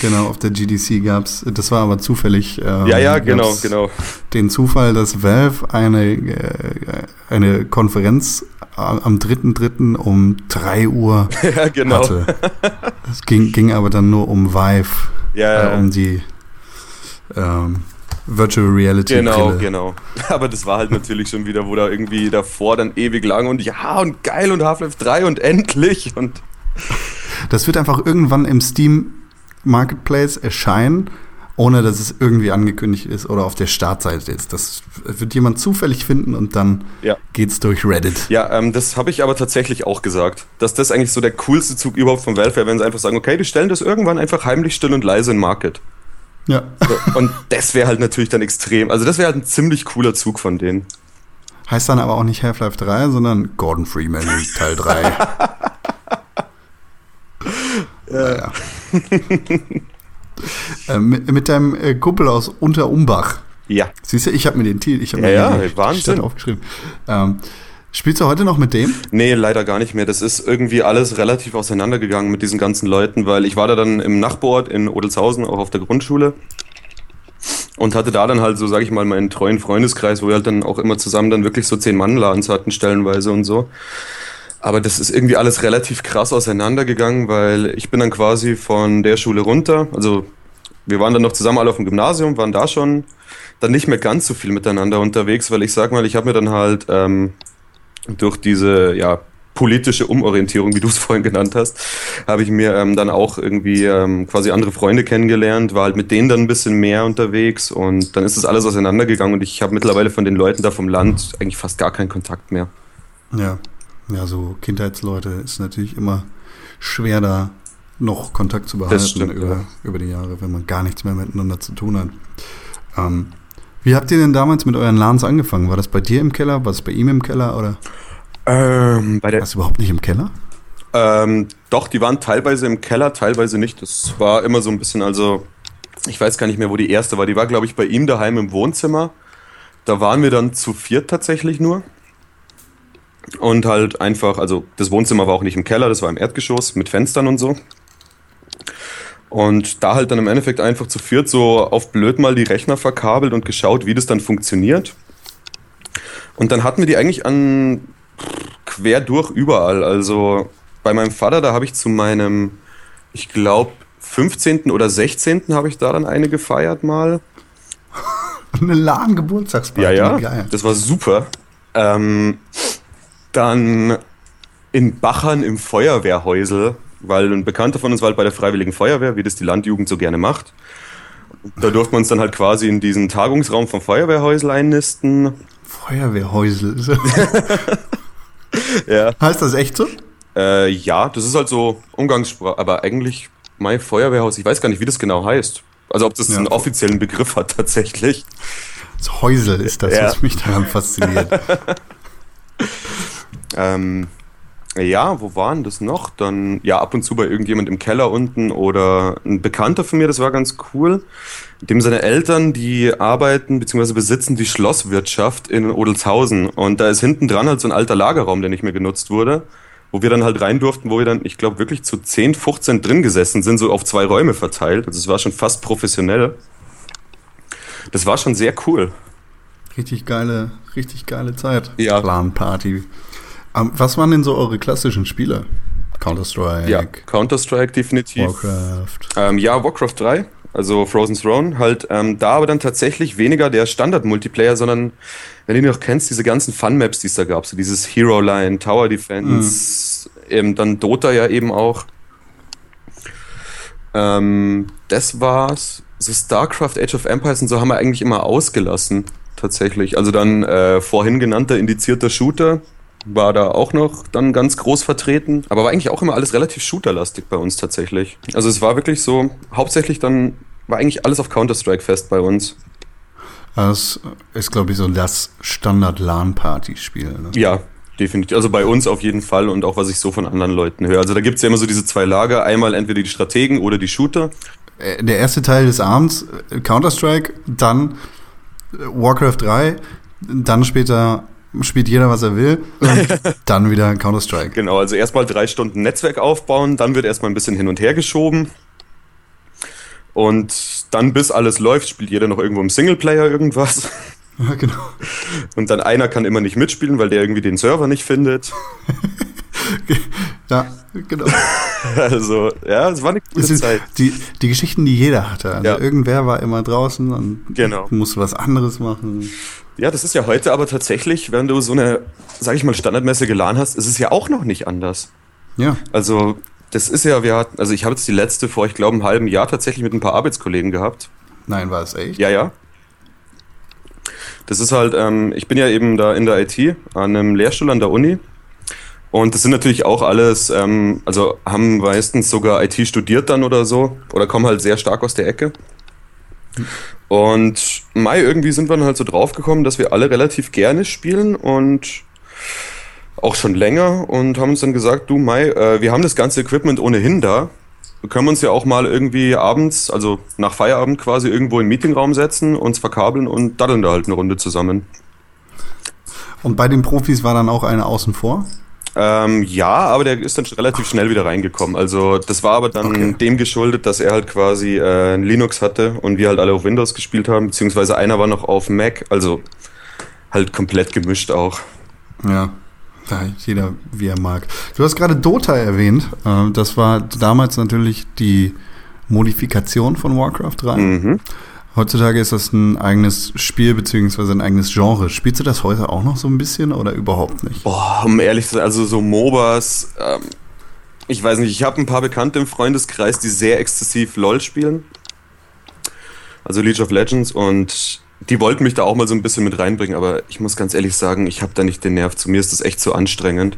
genau, auf der GDC gab's. das war aber zufällig. ähm, ja, ja, genau, genau. Den Zufall, dass Valve eine, äh, eine Konferenz am 3.3. um 3 Uhr (laughs) ja, genau. hatte. Es ging, ging aber dann nur um Vive, Ja, ja. äh, um die ähm, Virtual Reality Genau, Brille. genau. (laughs) Aber das war halt natürlich schon wieder, wo da irgendwie davor dann ewig lang und ja und geil und Half-Life 3 und endlich und Das wird einfach irgendwann im Steam Marketplace erscheinen, ohne dass es irgendwie angekündigt ist oder auf der Startseite ist. Das wird jemand zufällig finden und dann Ja. geht's durch Reddit. Ja, ähm, das habe ich aber tatsächlich auch gesagt, dass das eigentlich so der coolste Zug überhaupt von Valve wäre, wenn sie einfach sagen, okay, die stellen das irgendwann einfach heimlich still und leise in Market. Ja. So, und das wäre halt natürlich dann extrem, also das wäre halt ein ziemlich cooler Zug von denen. Heißt dann aber auch nicht Half-Life 3, sondern Gordon Freeman Teil 3. (laughs) ja. äh, mit, mit deinem äh, Kumpel aus Unterumbach. Ja. Siehst du, ich habe mir den Titel, ich habe Ja, mir ja, die Wahnsinn. Stadt aufgeschrieben. Ähm, spielst du heute noch mit dem? Nee, leider gar nicht mehr. Das ist irgendwie alles relativ auseinandergegangen mit diesen ganzen Leuten, weil ich war da dann im Nachbarort in Odelshausen, auch auf der Grundschule. Und hatte da dann halt so, sag ich mal, meinen treuen Freundeskreis, wo wir halt dann auch immer zusammen dann wirklich so zehn Mann-Ladens hatten, stellenweise und so. Aber das ist irgendwie alles relativ krass auseinandergegangen, weil ich bin dann quasi von der Schule runter. Also wir waren dann noch zusammen alle auf dem Gymnasium, waren da schon dann nicht mehr ganz so viel miteinander unterwegs, weil ich sag mal, ich habe mir dann halt ähm, durch diese ja, politische Umorientierung, wie du es (laughs) vorhin genannt hast, habe ich mir ähm, dann auch irgendwie ähm, quasi andere Freunde kennengelernt, war halt mit denen dann ein bisschen mehr unterwegs und dann ist das alles auseinandergegangen und ich habe mittlerweile von den Leuten da vom Land eigentlich fast gar keinen Kontakt mehr. Ja. Ja, so Kindheitsleute ist natürlich immer schwer da noch Kontakt zu behalten stimmt, über, ja. über die Jahre, wenn man gar nichts mehr miteinander zu tun hat. Ähm, wie habt ihr denn damals mit euren LANs angefangen? War das bei dir im Keller? War das bei ihm im Keller? Oder Ähm, bei der, war es überhaupt nicht im Keller? Ähm, doch, die waren teilweise im Keller, teilweise nicht. Das war immer so ein bisschen, also ich weiß gar nicht mehr, wo die erste war. Die war, glaube ich, bei ihm daheim im Wohnzimmer. Da waren wir dann zu viert tatsächlich nur. Und halt einfach, also das Wohnzimmer war auch nicht im Keller, das war im Erdgeschoss mit Fenstern und so. Und da halt dann im Endeffekt einfach zu viert so auf blöd mal die Rechner verkabelt und geschaut, wie das dann funktioniert. Und dann hatten wir die eigentlich an quer durch überall. Also bei meinem Vater, da habe ich zu meinem, ich glaube, 15. oder 16. habe ich da dann eine gefeiert mal. (laughs) Eine LAN-Geburtstagsparty. Ja, ja, Geil. das war super. Ähm, dann in Bachern im Feuerwehrhäusel, weil ein Bekannter von uns war halt bei der Freiwilligen Feuerwehr, wie das die Landjugend so gerne macht. Da durften wir uns dann halt quasi in diesen Tagungsraum vom Feuerwehrhäusel einnisten. Feuerwehrhäusel. (laughs) Ja. heißt das echt so? Äh, ja, das ist halt so Umgangssprache, aber eigentlich mein Feuerwehrhaus, ich weiß gar nicht, wie das genau heißt. Also ob das Ja. einen offiziellen Begriff hat tatsächlich. Das Häusel ist das, Ja. was mich daran fasziniert. (laughs) Ähm, ja, wo waren das noch? Dann, ja, ab und zu bei irgendjemand im Keller unten oder ein Bekannter von mir, das war ganz cool. Dem seine Eltern, die arbeiten bzw. besitzen die Schlosswirtschaft in Odelshausen. Und da ist hinten dran halt so ein alter Lagerraum, der nicht mehr genutzt wurde. Wo wir dann halt rein durften, wo wir dann, ich glaube, wirklich zu 10, 15 drin gesessen sind, so auf zwei Räume verteilt. Also es war schon fast professionell. Das war schon sehr cool. Richtig geile, richtig geile Zeit. Ja. LAN-Party. Was waren denn so eure klassischen Spiele? Counter-Strike, Ja, Counter-Strike definitiv. Warcraft. Ähm, ja, Warcraft 3, also Frozen Throne, halt ähm, da aber dann tatsächlich weniger der Standard-Multiplayer, sondern, wenn du noch kennst, diese ganzen Fun-Maps, die es da gab, so dieses Hero Line, Tower Defense, eben dann Dota ja eben auch. Ähm, das war's. So StarCraft, Age of Empires und so haben wir eigentlich immer ausgelassen, tatsächlich. Also dann äh, vorhin genannter indizierter Shooter war da auch noch dann ganz groß vertreten. Aber war eigentlich auch immer alles relativ shooterlastig bei uns tatsächlich. Also es war wirklich so, hauptsächlich dann war eigentlich alles auf Counter-Strike fest bei uns. Das ist, glaube ich, so das Standard-LAN-Party-Spiel. Ne? Ja, definitiv. Also bei uns auf jeden Fall und auch was ich so von anderen Leuten höre. Also da gibt es ja immer so diese zwei Lager. Einmal entweder die Strategen oder die Shooter. Äh, Der erste Teil des Abends, äh, Counter-Strike, dann äh, Warcraft 3, dann später spielt jeder, was er will, und (laughs) dann wieder Counter-Strike. Genau, also erstmal drei Stunden Netzwerk aufbauen, dann wird erstmal ein bisschen hin und her geschoben. Und dann, bis alles läuft, spielt jeder noch irgendwo im Singleplayer irgendwas. Ja, genau. Und dann einer kann immer nicht mitspielen, weil der irgendwie den Server nicht findet. (laughs) Ja, genau. (laughs) Also, ja, es war eine gute sind Zeit. die, die Geschichten, die jeder hatte. Also Ja. irgendwer war immer draußen und Genau. musste was anderes machen. Ja, das ist ja heute aber tatsächlich, wenn du so eine, sag ich mal, standardmäßige geladen hast, ist es ja auch noch nicht anders. Ja, Also, das ist ja, wir hatten, also ich habe jetzt die letzte vor, ich glaube, einem halben Jahr tatsächlich mit ein paar Arbeitskollegen gehabt. nein, war es echt? Ja, ja. Das ist halt, ähm, ich bin ja eben da in der IT an einem Lehrstuhl an der Uni. Und das sind natürlich auch alles, ähm, also haben meistens sogar IT studiert dann oder so, oder kommen halt sehr stark aus der Ecke. Und Mai irgendwie sind wir dann halt so draufgekommen, dass wir alle relativ gerne spielen und auch schon länger und haben uns dann gesagt, du Mai, äh, wir haben das ganze Equipment ohnehin da. Wir können uns ja auch mal irgendwie abends, also nach Feierabend quasi irgendwo in den Meetingraum setzen, uns verkabeln und daddeln da halt eine Runde zusammen. Und bei den Profis war dann auch einer außen vor? Ähm, ja, aber der ist dann relativ schnell wieder reingekommen. Also das war aber dann Okay. dem geschuldet, dass er halt quasi äh, Linux hatte und wir halt alle auf Windows gespielt haben, beziehungsweise einer war noch auf Mac, also halt komplett gemischt auch. Ja, da jeder wie er mag. Du hast gerade Dota erwähnt. Äh, Das war damals natürlich die Modifikation von Warcraft 3. Mhm. Heutzutage ist das ein eigenes Spiel beziehungsweise ein eigenes Genre. Spielst du das heute auch noch so ein bisschen oder überhaupt nicht? Boah, um ehrlich zu sein, also so MOBAs, ähm, ich weiß nicht, ich habe ein paar Bekannte im Freundeskreis, die sehr exzessiv LOL spielen. Also League of Legends und die wollten mich da auch mal so ein bisschen mit reinbringen, aber ich muss ganz ehrlich sagen, ich habe da nicht den Nerv zu. Mir ist das echt zu anstrengend.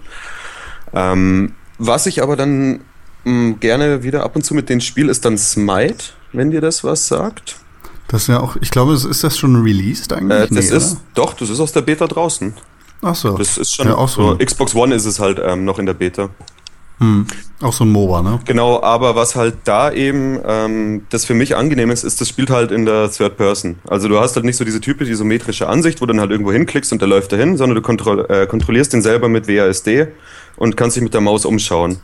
Ähm, was ich aber dann mh, gerne wieder ab und zu mit denen spiele, ist dann Smite, wenn dir das was sagt. Das ist ja auch, ich glaube, ist das schon released eigentlich? Äh, das Nee, ist, doch, das ist aus der Beta draußen. oder? Ach so. Das ist schon ja, auch so, so. Xbox One ist es halt ähm, noch in der Beta. hm, auch so ein MOBA, ne? Genau, aber was halt da eben ähm, das für mich angenehm ist, ist, das spielt halt in der Third Person. Also du hast halt nicht so diese typische isometrische Ansicht, wo du dann halt irgendwo hinklickst und der läuft dahin, sondern du kontroll äh, kontrollierst den selber mit WASD und kannst dich mit der Maus umschauen.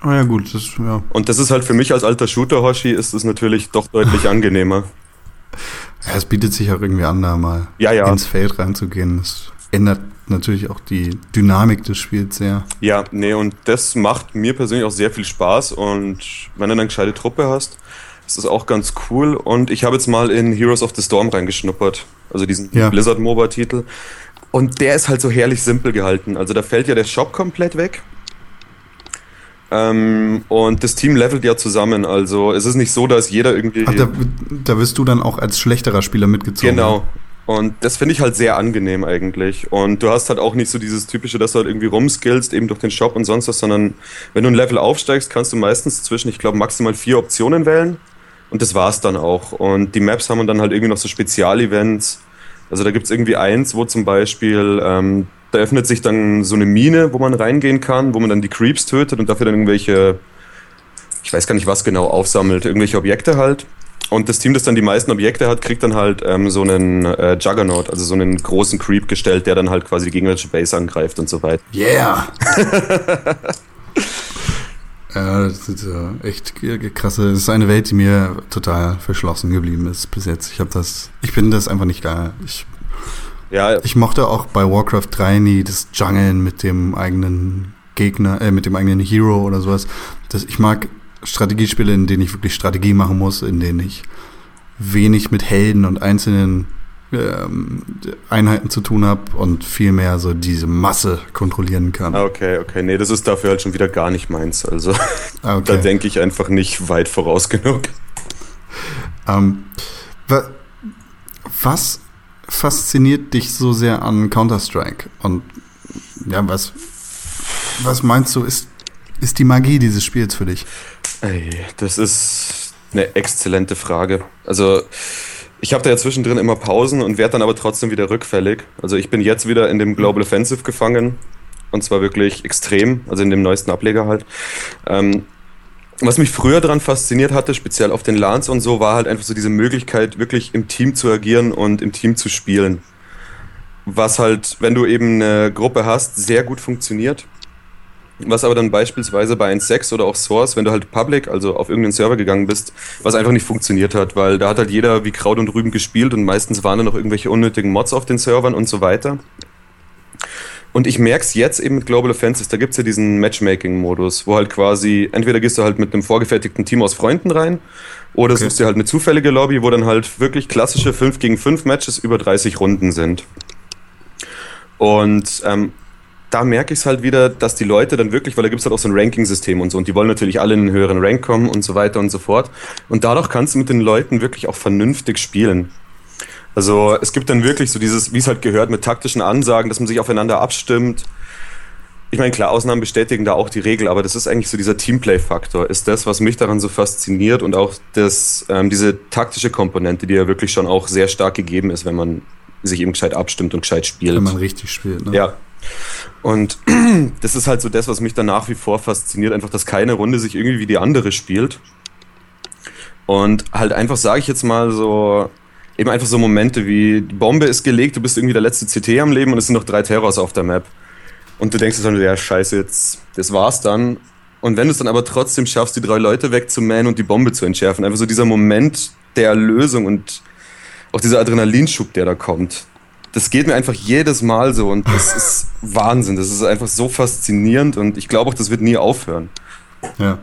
Ah ja gut, das, ja. Und das ist halt für mich als alter Shooter-Hoshi ist es natürlich doch deutlich (laughs) angenehmer. Ja, es bietet sich auch irgendwie an, da mal Ja, ja. ins Feld reinzugehen. Das ändert natürlich auch die Dynamik des Spiels sehr. Ja, nee, und das macht mir persönlich auch sehr viel Spaß und wenn du eine gescheite Truppe hast, ist das auch ganz cool. Und ich habe jetzt mal in Heroes of the Storm reingeschnuppert, also diesen Ja. Blizzard MOBA-Titel. Und der ist halt so herrlich simpel gehalten. Also da fällt ja der Shop komplett weg. Ähm, und das Team levelt ja zusammen. Also es ist nicht so, dass jeder irgendwie. Ach, da, da wirst du dann auch als schlechterer Spieler mitgezogen. Genau. Und das finde ich halt sehr angenehm eigentlich. Und du hast halt auch nicht so dieses typische, dass du halt irgendwie rumskillst, eben durch den Shop und sonst was, sondern wenn du ein Level aufsteigst, kannst du meistens zwischen, ich glaube, maximal vier Optionen wählen. Und das war's dann auch. Und die Maps haben dann halt irgendwie noch so Spezialevents. Also da gibt's irgendwie eins, wo zum Beispiel, ähm, da öffnet sich dann so eine Mine, wo man reingehen kann, wo man dann die Creeps tötet und dafür dann irgendwelche, ich weiß gar nicht was genau, aufsammelt, irgendwelche Objekte halt. Und das Team, das dann die meisten Objekte hat, kriegt dann halt ähm, so einen äh, Juggernaut, also so einen großen Creep gestellt, der dann halt quasi die gegnerische Base angreift und so weiter. Yeah! (laughs) ja, das ist ja echt krasse. Das ist eine Welt, die mir total verschlossen geblieben ist bis jetzt. Ich habe das, ich finde das einfach nicht geil. Ich, Ja, ich mochte auch bei Warcraft 3 nie das Jungeln mit dem eigenen Gegner, äh, mit dem eigenen Hero oder sowas. Das, ich mag Strategiespiele, in denen ich wirklich Strategie machen muss, in denen ich wenig mit Helden und einzelnen ähm, Einheiten zu tun habe und viel mehr so diese Masse kontrollieren kann. okay, okay. Nee, das ist dafür halt schon wieder gar nicht meins. Also (laughs) Ah, da okay. denke ich einfach nicht weit voraus genug. Ähm, wa was fasziniert dich so sehr an Counter-Strike? Und ja, was, was meinst du, ist, ist die Magie dieses Spiels für dich? Ey, das ist eine exzellente Frage. Also, ich habe da ja zwischendrin immer Pausen und werde dann aber trotzdem wieder rückfällig. Also ich bin jetzt wieder in dem Global Offensive gefangen. Und zwar wirklich extrem, also in dem neuesten Ableger halt. Ähm, was mich früher daran fasziniert hatte, speziell auf den LANs und so, war halt einfach so diese Möglichkeit, wirklich im Team zu agieren und im Team zu spielen. Was halt, wenn du eben eine Gruppe hast, sehr gut funktioniert. Was aber dann beispielsweise bei 1.6 oder auch Source, wenn du halt Public, also auf irgendeinen Server gegangen bist, was einfach nicht funktioniert hat, weil da hat halt jeder wie Kraut und Rüben gespielt und meistens waren da noch irgendwelche unnötigen Mods auf den Servern und so weiter. Und ich merke es jetzt eben mit Global Offenses, da gibt es ja diesen Matchmaking-Modus, wo halt quasi, entweder gehst du halt mit einem vorgefertigten Team aus Freunden rein, oder okay. suchst dir halt eine zufällige Lobby, wo dann halt wirklich klassische 5 gegen 5 Matches über 30 Runden sind. Und ähm, da merke ich es halt wieder, dass die Leute dann wirklich, weil da gibt es halt auch so ein Ranking-System und so, und die wollen natürlich alle in einen höheren Rank kommen und so weiter und so fort. Und dadurch kannst du mit den Leuten wirklich auch vernünftig spielen. Also es gibt dann wirklich so dieses, wie es halt gehört, mit taktischen Ansagen, dass man sich aufeinander abstimmt. Ich meine, klar, Ausnahmen bestätigen da auch die Regel, aber das ist eigentlich so dieser Teamplay-Faktor, ist das, was mich daran so fasziniert und auch das, ähm, diese taktische Komponente, die ja wirklich schon auch sehr stark gegeben ist, wenn man sich eben gescheit abstimmt und gescheit spielt. Wenn man richtig spielt, ne? Ja, und (clears throat) das ist halt so das, was mich dann nach wie vor fasziniert, einfach, dass keine Runde sich irgendwie wie die andere spielt. Und halt einfach, sage ich jetzt mal so, eben einfach so Momente wie, die Bombe ist gelegt, du bist irgendwie der letzte CT am Leben und es sind noch drei Terrors auf der Map. Und du denkst dann, ja, scheiße, jetzt, das war's dann. Und wenn du es dann aber trotzdem schaffst, die drei Leute wegzumähen und die Bombe zu entschärfen, einfach so dieser Moment der Erlösung und auch dieser Adrenalinschub, der da kommt, das geht mir einfach jedes Mal so und das ist (laughs) Wahnsinn. Das ist einfach so faszinierend und ich glaube auch, das wird nie aufhören. Ja.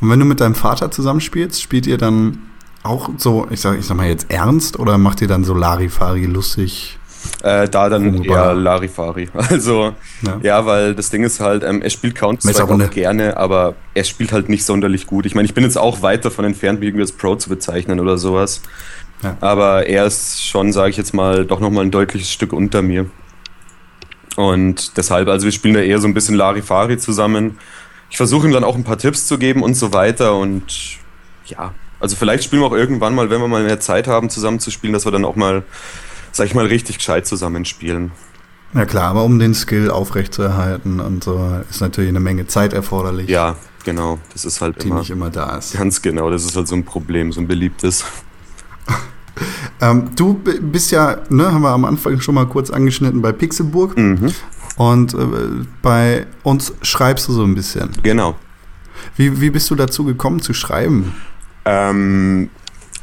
Und wenn du mit deinem Vater zusammenspielst, spielt ihr dann auch so, ich sag, ich sag mal jetzt ernst oder macht ihr dann so Larifari lustig? Äh, da dann Wunderbar. eher Larifari. (laughs) Also, ja. ja. weil das Ding ist halt, ähm, er spielt Counter-Strike auch gerne, aber er spielt halt nicht sonderlich gut. Ich meine, ich bin jetzt auch weit davon entfernt, mich irgendwie als Pro zu bezeichnen oder sowas. Ja. Aber er ist schon, sage ich jetzt mal, doch nochmal ein deutliches Stück unter mir. Und deshalb, also wir spielen da eher so ein bisschen Larifari zusammen. Ich versuche ihm dann auch ein paar Tipps zu geben und so weiter. Und ja, also vielleicht spielen wir auch irgendwann mal, wenn wir mal mehr Zeit haben, zusammen zu spielen, dass wir dann auch mal, sag ich mal, richtig gescheit zusammen spielen. Ja klar, aber um den Skill aufrechtzuerhalten und so ist natürlich eine Menge Zeit erforderlich. Ja, genau. Das ist halt die immer, nicht immer da ist. Ganz genau, das ist halt so ein Problem, so ein beliebtes. (laughs) ähm, du bist ja, ne, haben wir am Anfang schon mal kurz angeschnitten bei Pixelburg. Mhm. Und äh, bei uns schreibst du so ein bisschen. Genau. Wie, wie bist du dazu gekommen zu schreiben? Ähm,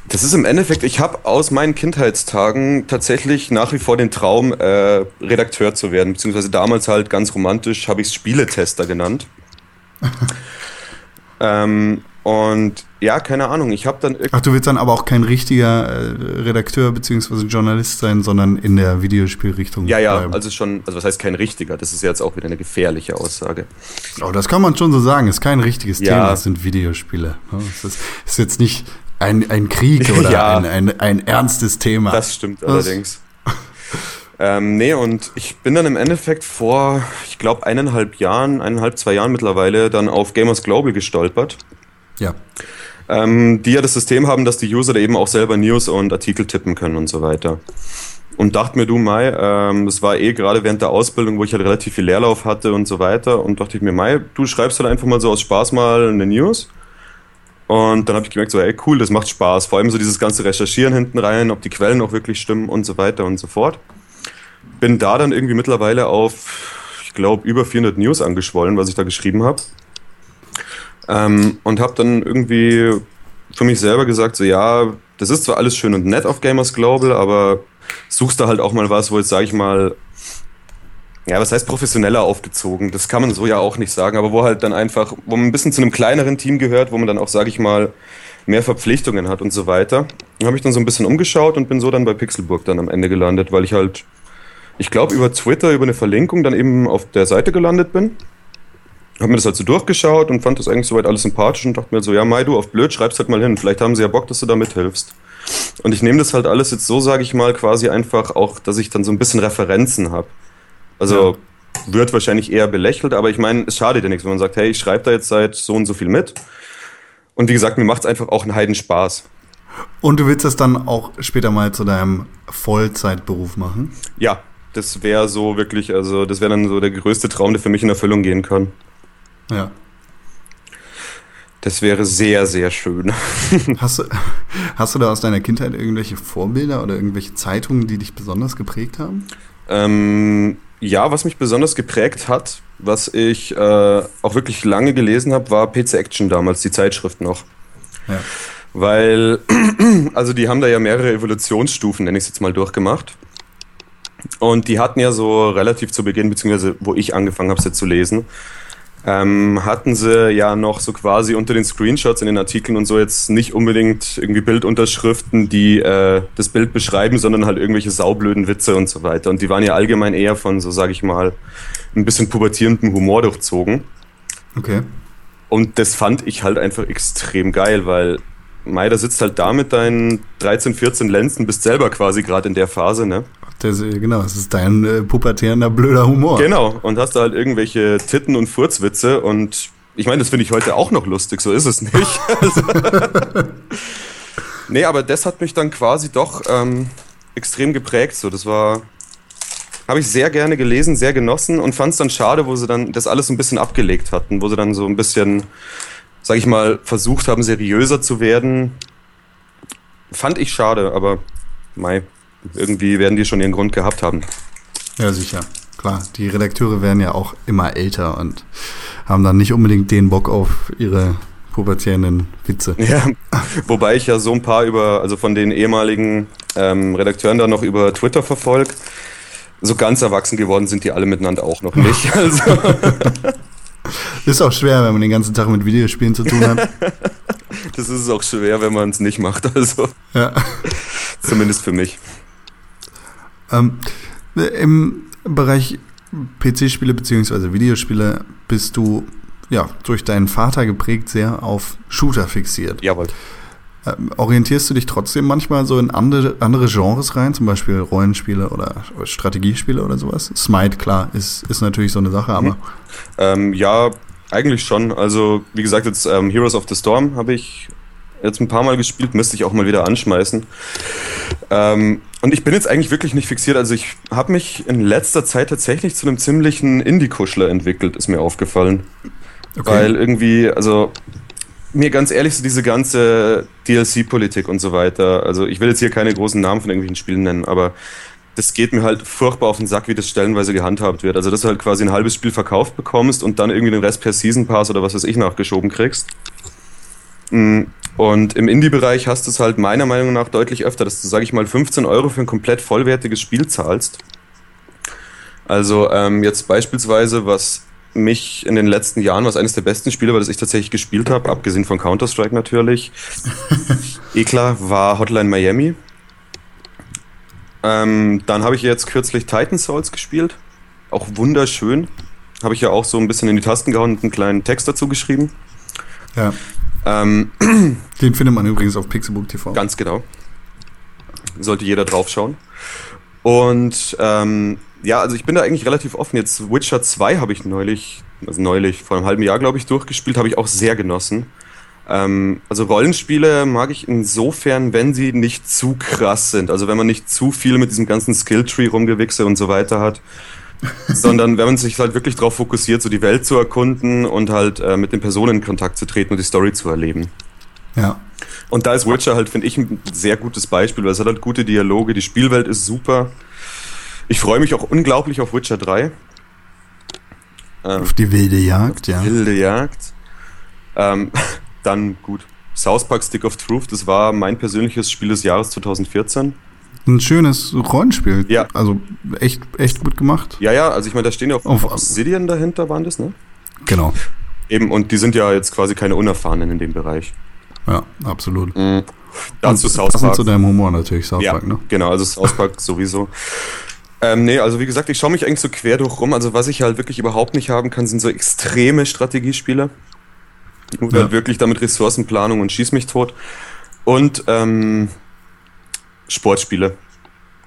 das ist im Endeffekt, ich habe aus meinen Kindheitstagen tatsächlich nach wie vor den Traum, äh, Redakteur zu werden. Beziehungsweise damals halt ganz romantisch habe ich es Spieletester genannt. (laughs) ähm, und ja, keine Ahnung, ich habe dann. Ach, du willst dann aber auch kein richtiger äh, Redakteur bzw. Journalist sein, sondern in der Videospielrichtung. Ja, ja, bleiben. also schon, also was heißt kein richtiger? Das ist jetzt auch wieder eine gefährliche Aussage. Oh, das kann man schon so sagen, es ist kein richtiges ja. Thema, es sind Videospiele. Es ist, ist jetzt nicht ein, ein Krieg (laughs) oder ja. ein, ein, ein ernstes Thema. Das stimmt das allerdings. Ähm, nee, und ich bin dann im Endeffekt vor, ich glaube, eineinhalb Jahren, eineinhalb, zwei Jahren mittlerweile dann auf Gamers Global gestolpert. Ja. Ähm, die ja das System haben, dass die User da eben auch selber News und Artikel tippen können und so weiter. Und dachte mir, du Mai, ähm, das war eh gerade während der Ausbildung, wo ich halt relativ viel Leerlauf hatte und so weiter. Und dachte ich mir, Mai, du schreibst halt einfach mal so aus Spaß mal eine News. Und dann habe ich gemerkt, so, ey, cool, das macht Spaß. Vor allem so dieses ganze Recherchieren hinten rein, ob die Quellen auch wirklich stimmen und so weiter und so fort. Bin da dann irgendwie mittlerweile auf, ich glaube, über 400 News angeschwollen, was ich da geschrieben habe. Ähm, und habe dann irgendwie für mich selber gesagt, so ja, das ist zwar alles schön und nett auf Gamers Global, aber suchst da halt auch mal was, wo jetzt, sage ich mal, ja, was heißt professioneller aufgezogen? Das kann man so ja auch nicht sagen, aber wo halt dann einfach, wo man ein bisschen zu einem kleineren Team gehört, wo man dann auch, sage ich mal, mehr Verpflichtungen hat und so weiter. Dann habe ich dann so ein bisschen umgeschaut und bin so dann bei Pixelburg dann am Ende gelandet, weil ich halt, ich glaube, über Twitter, über eine Verlinkung dann eben auf der Seite gelandet bin habe mir das halt so durchgeschaut und fand das eigentlich soweit alles sympathisch und dachte mir so, ja, Mai, du auf blöd, schreib's halt mal hin. Vielleicht haben sie ja Bock, dass du da mithilfst. Und ich nehme das halt alles jetzt so, sage ich mal, quasi einfach auch, dass ich dann so ein bisschen Referenzen habe. Also ja. wird wahrscheinlich eher belächelt, aber ich meine, es schadet ja nichts, wenn man sagt, hey, ich schreibe da jetzt seit so und so viel mit. Und wie gesagt, mir macht es einfach auch einen Heidenspaß. Und du willst das dann auch später mal zu deinem Vollzeitberuf machen? Ja, das wäre so wirklich, also das wäre dann so der größte Traum, der für mich in Erfüllung gehen kann. Ja. Das wäre sehr, sehr schön. (laughs) Hast du, hast du da aus deiner Kindheit irgendwelche Vorbilder oder irgendwelche Zeitungen, die dich besonders geprägt haben? Ähm, ja, was mich besonders geprägt hat, was ich äh, auch wirklich lange gelesen habe, war PC Action damals, die Zeitschrift noch. Ja. Weil, (clears throat) also die haben da ja mehrere Evolutionsstufen, nenne ich es jetzt mal, durchgemacht. Und die hatten ja so relativ zu Beginn, beziehungsweise wo ich angefangen habe, sie zu lesen, ähm, hatten sie ja noch so quasi unter den Screenshots in den Artikeln und so jetzt nicht unbedingt irgendwie Bildunterschriften, die äh, das Bild beschreiben, sondern halt irgendwelche saublöden Witze und so weiter. Und die waren ja allgemein eher von, so sage ich mal, ein bisschen pubertierendem Humor durchzogen. Okay. Und das fand ich halt einfach extrem geil, weil Mai, da sitzt halt da mit deinen 13, 14 Lenzen, bist selber quasi gerade in der Phase, ne? Das, äh, genau, es ist dein äh, pubertierender blöder Humor. Genau, und hast da halt irgendwelche Titten- und Furzwitze und ich meine, das finde ich heute auch noch lustig, so ist es nicht. (laughs) (laughs) Nee, aber das hat mich dann quasi doch ähm, extrem geprägt. So, das war, habe ich sehr gerne gelesen, sehr genossen und fand es dann schade, wo sie dann das alles so ein bisschen abgelegt hatten, wo sie dann so ein bisschen, sag ich mal, versucht haben, seriöser zu werden. Fand ich schade, aber mei, irgendwie werden die schon ihren Grund gehabt haben. Ja, sicher. Klar, die Redakteure werden ja auch immer älter und haben dann nicht unbedingt den Bock auf ihre pubertierenden Witze. Ja, wobei ich ja so ein paar über, also von den ehemaligen ähm, Redakteuren da noch über Twitter verfolge. So ganz erwachsen geworden sind die alle miteinander auch noch nicht. (laughs) Also, Ist auch schwer, wenn man den ganzen Tag mit Videospielen zu tun hat. das ist auch schwer, wenn man es nicht macht. Also, ja. zumindest für mich. Ähm, Im Bereich PC-Spiele bzw. Videospiele bist du ja durch deinen Vater geprägt sehr auf Shooter fixiert. Jawohl. Ähm, orientierst du dich trotzdem manchmal so in andere, andere Genres rein, zum Beispiel Rollenspiele oder Strategiespiele oder sowas? Smite, klar, ist, ist natürlich so eine Sache, aber Ähm, ja, eigentlich schon. Also, wie gesagt, jetzt ähm, Heroes of the Storm habe ich jetzt ein paar Mal gespielt, müsste ich auch mal wieder anschmeißen. Ähm, und ich bin jetzt eigentlich wirklich nicht fixiert. Also, ich habe mich in letzter Zeit tatsächlich zu einem ziemlichen Indie-Kuschler entwickelt, ist mir aufgefallen. Weil irgendwie, also mir ganz ehrlich, so diese ganze DLC-Politik und so weiter, also ich will jetzt hier keine großen Namen von irgendwelchen Spielen nennen, aber das geht mir halt furchtbar auf den Sack, wie das stellenweise gehandhabt wird. Also, dass du halt quasi ein halbes Spiel verkauft bekommst und dann irgendwie den Rest per Season Pass oder was weiß ich nachgeschoben kriegst. Mm, Und im Indie-Bereich hast du es halt meiner Meinung nach deutlich öfter, dass du, sag ich mal, 15 Euro für ein komplett vollwertiges Spiel zahlst. Also ähm, jetzt beispielsweise, was mich in den letzten Jahren, was eines der besten Spiele war, das ich tatsächlich gespielt habe, abgesehen von Counter-Strike natürlich, (laughs) Eklar, war Hotline Miami. Ähm, dann habe ich jetzt kürzlich Titan Souls gespielt. Auch wunderschön. Habe ich ja auch so ein bisschen in die Tasten gehauen und einen kleinen Text dazu geschrieben. ja. Ähm, Den findet man übrigens auf Pixelbook TV. Ganz genau. Sollte jeder draufschauen. Und ähm, ja, also ich bin da eigentlich relativ offen. Jetzt Witcher 2 habe ich neulich, also neulich, vor einem halben Jahr, glaube ich, durchgespielt, habe ich auch sehr genossen. Ähm, also Rollenspiele mag ich insofern, wenn sie nicht zu krass sind. Also wenn man nicht zu viel mit diesem ganzen Skilltree rumgewichse und so weiter hat. (laughs) sondern wenn man sich halt wirklich darauf fokussiert, so die Welt zu erkunden und halt äh, mit den Personen in Kontakt zu treten und die Story zu erleben. Ja. Und da ist Witcher halt, finde ich, ein sehr gutes Beispiel, weil es hat halt gute Dialoge, die Spielwelt ist super. Ich freue mich auch unglaublich auf Witcher 3. Ähm, Auf die wilde Jagd, ja. Wilde Jagd. Ähm, (laughs) dann gut. South Park Stick of Truth, das war mein persönliches Spiel des Jahres 2014. Ein schönes Rollenspiel. Ja. Also echt, echt gut gemacht. Ja, ja, also ich meine, da stehen ja auch Auf- Obsidian dahinter, waren das, ne? Genau. Eben, und die sind ja jetzt quasi keine Unerfahrenen in dem Bereich. Ja, absolut. Mhm. Dazu Und South passend Park. zu deinem Humor natürlich, South ja, Park, ne? genau, also South Park (laughs) sowieso. Ähm, nee, also wie gesagt, ich schaue mich eigentlich so quer durch rum. Also was ich halt wirklich überhaupt nicht haben kann, sind so extreme Strategiespiele. Du Ja. halt wirklich damit Ressourcenplanung und Schieß mich tot. Und ähm, Sportspiele.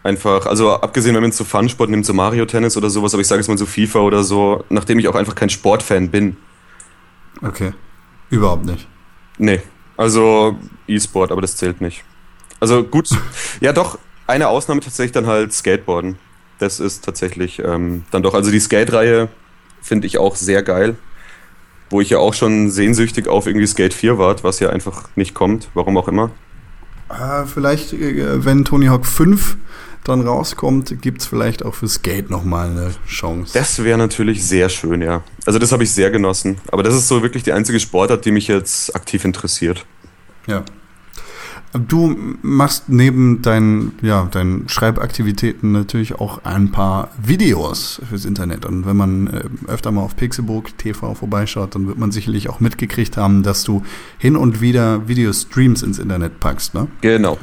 Einfach, also abgesehen, wenn man so Fun-Sport nimmt, so Mario Tennis oder sowas, aber ich sage jetzt mal so FIFA oder so, nachdem ich auch einfach kein Sportfan bin. Okay. Überhaupt nicht. Nee, also E-Sport, aber das zählt nicht. Also gut, (laughs) ja doch, eine Ausnahme tatsächlich dann halt Skateboarden. Das ist tatsächlich ähm, dann doch, also die Skate-Reihe finde ich auch sehr geil. Wo ich ja auch schon sehnsüchtig auf irgendwie Skate 4 wart, was ja einfach nicht kommt, warum auch immer. Äh, vielleicht, äh, wenn Tony Hawk 5 dann rauskommt, gibt es vielleicht auch für Skate nochmal eine Chance. Das wäre natürlich sehr schön, ja. Also das habe ich sehr genossen. Aber das ist so wirklich die einzige Sportart, die mich jetzt aktiv interessiert. Ja. Du machst neben deinen, ja, deinen Schreibaktivitäten natürlich auch ein paar Videos fürs Internet. Und wenn man äh, öfter mal auf Pixelburg TV vorbeischaut, dann wird man sicherlich auch mitgekriegt haben, dass du hin und wieder Videostreams ins Internet packst, ne? Genau.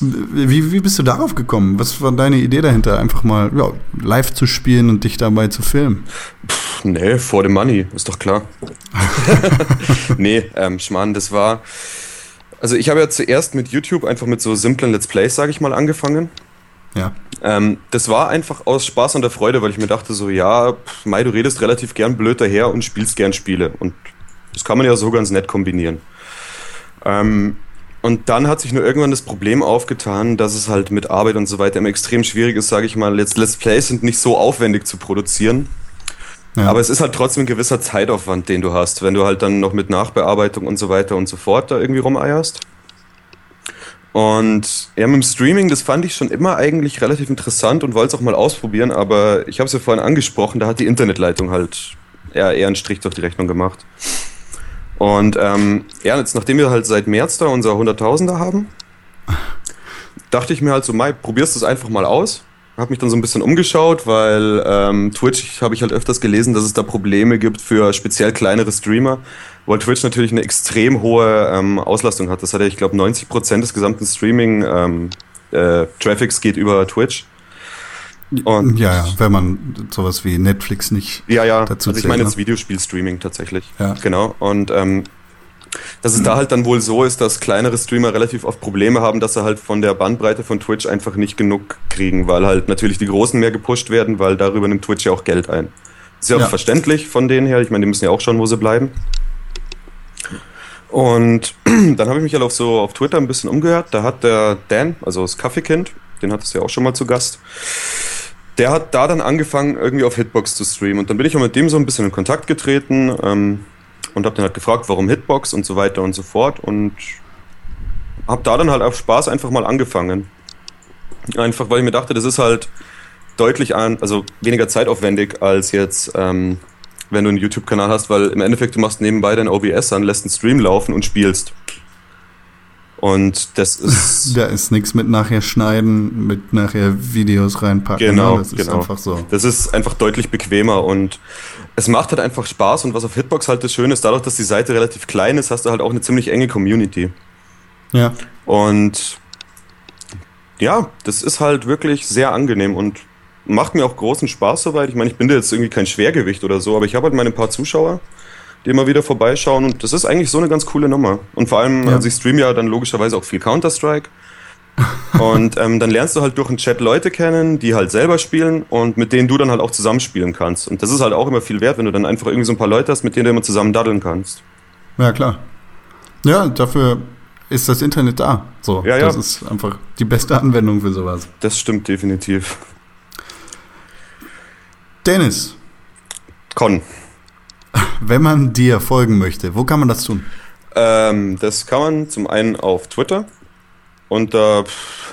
Wie, wie bist du darauf gekommen? Was war deine Idee dahinter, einfach mal ja, live zu spielen und dich dabei zu filmen? Pff, nee, for the money, ist doch klar. (laughs) (laughs) nee, ähm, Schmarrn, das war also ich habe ja zuerst mit YouTube einfach mit so simplen Let's Plays, sage ich mal, angefangen. Ja. Ähm, das war einfach aus Spaß und der Freude, weil ich mir dachte so, ja, pff, Mai, du redest relativ gern blöd daher und spielst gern Spiele. Und das kann man ja so ganz nett kombinieren. Ähm, und dann hat sich nur irgendwann das Problem aufgetan, dass es halt mit Arbeit und so weiter immer extrem schwierig ist, sage ich mal. Let's, Let's Plays sind nicht so aufwendig zu produzieren. Ja. Aber es ist halt trotzdem ein gewisser Zeitaufwand, den du hast, wenn du halt dann noch mit Nachbearbeitung und so weiter und so fort da irgendwie rumeierst. Und ja, mit dem Streaming, das fand ich schon immer eigentlich relativ interessant und wollte es auch mal ausprobieren, aber ich habe es ja vorhin angesprochen, da hat die Internetleitung halt eher, eher einen Strich durch die Rechnung gemacht. Und ähm, ja, jetzt nachdem wir halt seit März da unser Hunderttausender haben, dachte ich mir halt so, Mai, probierst du es einfach mal aus habe mich dann so ein bisschen umgeschaut, weil ähm, Twitch habe ich halt öfters gelesen, dass es da Probleme gibt für speziell kleinere Streamer, weil Twitch natürlich eine extrem hohe ähm, Auslastung hat. Das hat ja, ich glaube, 90 Prozent des gesamten Streaming ähm, äh, Traffics geht über Twitch. Und ja, ja, wenn man sowas wie Netflix nicht ja, ja. dazu also ich meine jetzt ne? Videospiel-Streaming tatsächlich. Ja. Genau. Und ähm, dass es da halt dann wohl so ist, dass kleinere Streamer relativ oft Probleme haben, dass sie halt von der Bandbreite von Twitch einfach nicht genug kriegen, weil halt natürlich die Großen mehr gepusht werden, weil darüber nimmt Twitch ja auch Geld ein. Ist ja auch ja. verständlich von denen her. Ich meine, die müssen ja auch schauen, wo sie bleiben. Und (clears throat) dann habe ich mich halt auf so auf Twitter ein bisschen umgehört. Da hat der Dan, also das Kaffeekind, den hattest du ja auch schon mal zu Gast. Der hat da dann angefangen, irgendwie auf Hitbox zu streamen. Und dann bin ich auch mit dem so ein bisschen in Kontakt getreten. Ähm, und habe dann halt gefragt, warum Hitbox und so weiter und so fort und habe da dann halt auf Spaß einfach mal angefangen. Einfach, weil ich mir dachte, das ist halt deutlich an, also weniger zeitaufwendig als jetzt, ähm, wenn du einen YouTube-Kanal hast, weil im Endeffekt du machst nebenbei dein OBS an, lässt einen Stream laufen und spielst. Und das ist. (laughs) Da ist nichts mit nachher schneiden, mit nachher Videos reinpacken. Genau, ne? das genau. ist einfach so. Das ist einfach deutlich bequemer und es macht halt einfach Spaß. Und was auf Hitbox halt das Schöne ist, dadurch, dass die Seite relativ klein ist, hast du halt auch eine ziemlich enge Community. Ja. Und ja, das ist halt wirklich sehr angenehm und macht mir auch großen Spaß soweit. Ich meine, ich bin da jetzt irgendwie kein Schwergewicht oder so, aber ich habe halt meine paar Zuschauer die immer wieder vorbeischauen. Und das ist eigentlich so eine ganz coole Nummer. Und vor allem, ja. also ich streame ja dann logischerweise auch viel Counter-Strike. (laughs) und ähm, dann lernst du halt durch den Chat Leute kennen, die halt selber spielen und mit denen du dann halt auch zusammenspielen kannst. Und das ist halt auch immer viel wert, wenn du dann einfach irgendwie so ein paar Leute hast, mit denen du immer zusammen daddeln kannst. Ja, klar. Ja, dafür ist das Internet da. So, ja, ja. das ist einfach die beste Anwendung für sowas. Das stimmt definitiv. Dennis. Con. Wenn man dir folgen möchte, wo kann man das tun? Ähm, das kann man zum einen auf Twitter unter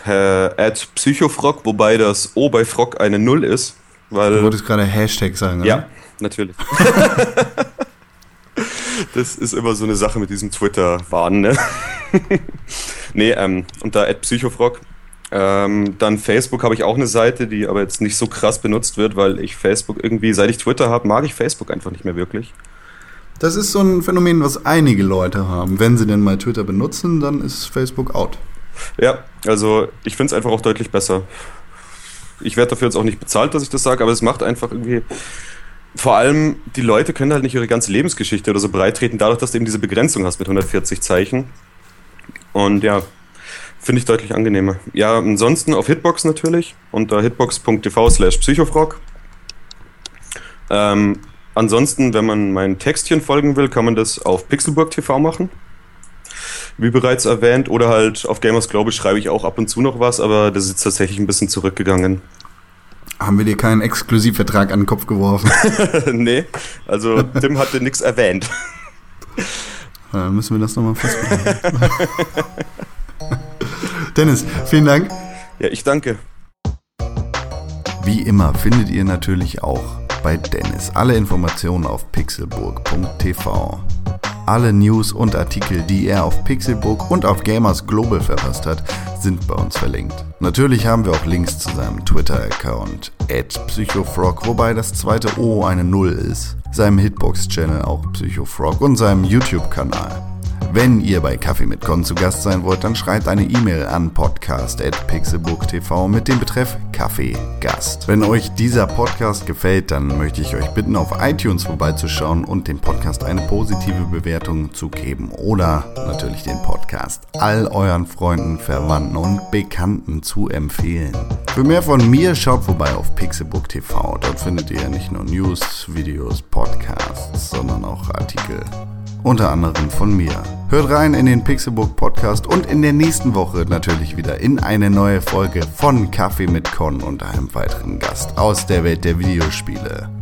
äh, Psychofrog, wobei das O bei Frog eine Null ist. Weil, du wolltest gerade Hashtag sagen, oder? Ja, natürlich. (laughs) das ist immer so eine Sache mit diesem Twitter-Wahn, ne? (laughs) nee, ähm, unter Psychofrog. Ähm, dann Facebook habe ich auch eine Seite, die aber jetzt nicht so krass benutzt wird, weil ich Facebook irgendwie, seit ich Twitter habe, mag ich Facebook einfach nicht mehr wirklich. Das ist so ein Phänomen, was einige Leute haben. Wenn sie denn mal Twitter benutzen, dann ist Facebook out. Ja, also ich finde es einfach auch deutlich besser. Ich werde dafür jetzt auch nicht bezahlt, dass ich das sage, aber es macht einfach irgendwie. Vor allem, die Leute können halt nicht ihre ganze Lebensgeschichte oder so breitreten, dadurch, dass du eben diese Begrenzung hast mit 140 Zeichen. Und ja, finde ich deutlich angenehmer. Ja, ansonsten auf Hitbox natürlich, unter hitbox.tv slash psychofrog. Ähm, Ansonsten, wenn man meinen Textchen folgen will, kann man das auf Pixelburg TV machen. wie bereits erwähnt. Oder halt auf Gamers Global schreibe ich auch ab und zu noch was, aber das ist tatsächlich ein bisschen zurückgegangen. Haben wir dir keinen Exklusivvertrag an den Kopf geworfen? (laughs) nee, also Tim hatte nichts erwähnt. Dann müssen wir das nochmal festmachen. (laughs) Dennis, vielen Dank. Ja, ich danke. Wie immer findet ihr natürlich auch bei Dennis alle Informationen auf pixelburg.tv. Alle News und Artikel, die er auf Pixelburg und auf Gamers Global verfasst hat, sind bei uns verlinkt. Natürlich haben wir auch Links zu seinem Twitter-Account psychofrog, wobei das zweite O eine Null ist, seinem Hitbox-Channel auch Psychofrog und seinem YouTube-Kanal. Wenn ihr bei Kaffee mit Con zu Gast sein wollt, dann schreibt eine E-Mail an podcast.pixelburg.tv mit dem Betreff Kaffee Gast. Wenn euch dieser Podcast gefällt, dann möchte ich euch bitten, auf iTunes vorbeizuschauen und dem Podcast eine positive Bewertung zu geben oder natürlich den Podcast all euren Freunden, Verwandten und Bekannten zu empfehlen. Für mehr von mir schaut vorbei auf pixelburg.tv. Dort findet ihr nicht nur News, Videos, Podcasts, sondern auch Artikel unter anderem von mir. Hört rein in den Pixelbook Podcast und in der nächsten Woche natürlich wieder in eine neue Folge von Kaffee mit Con und einem weiteren Gast aus der Welt der Videospiele.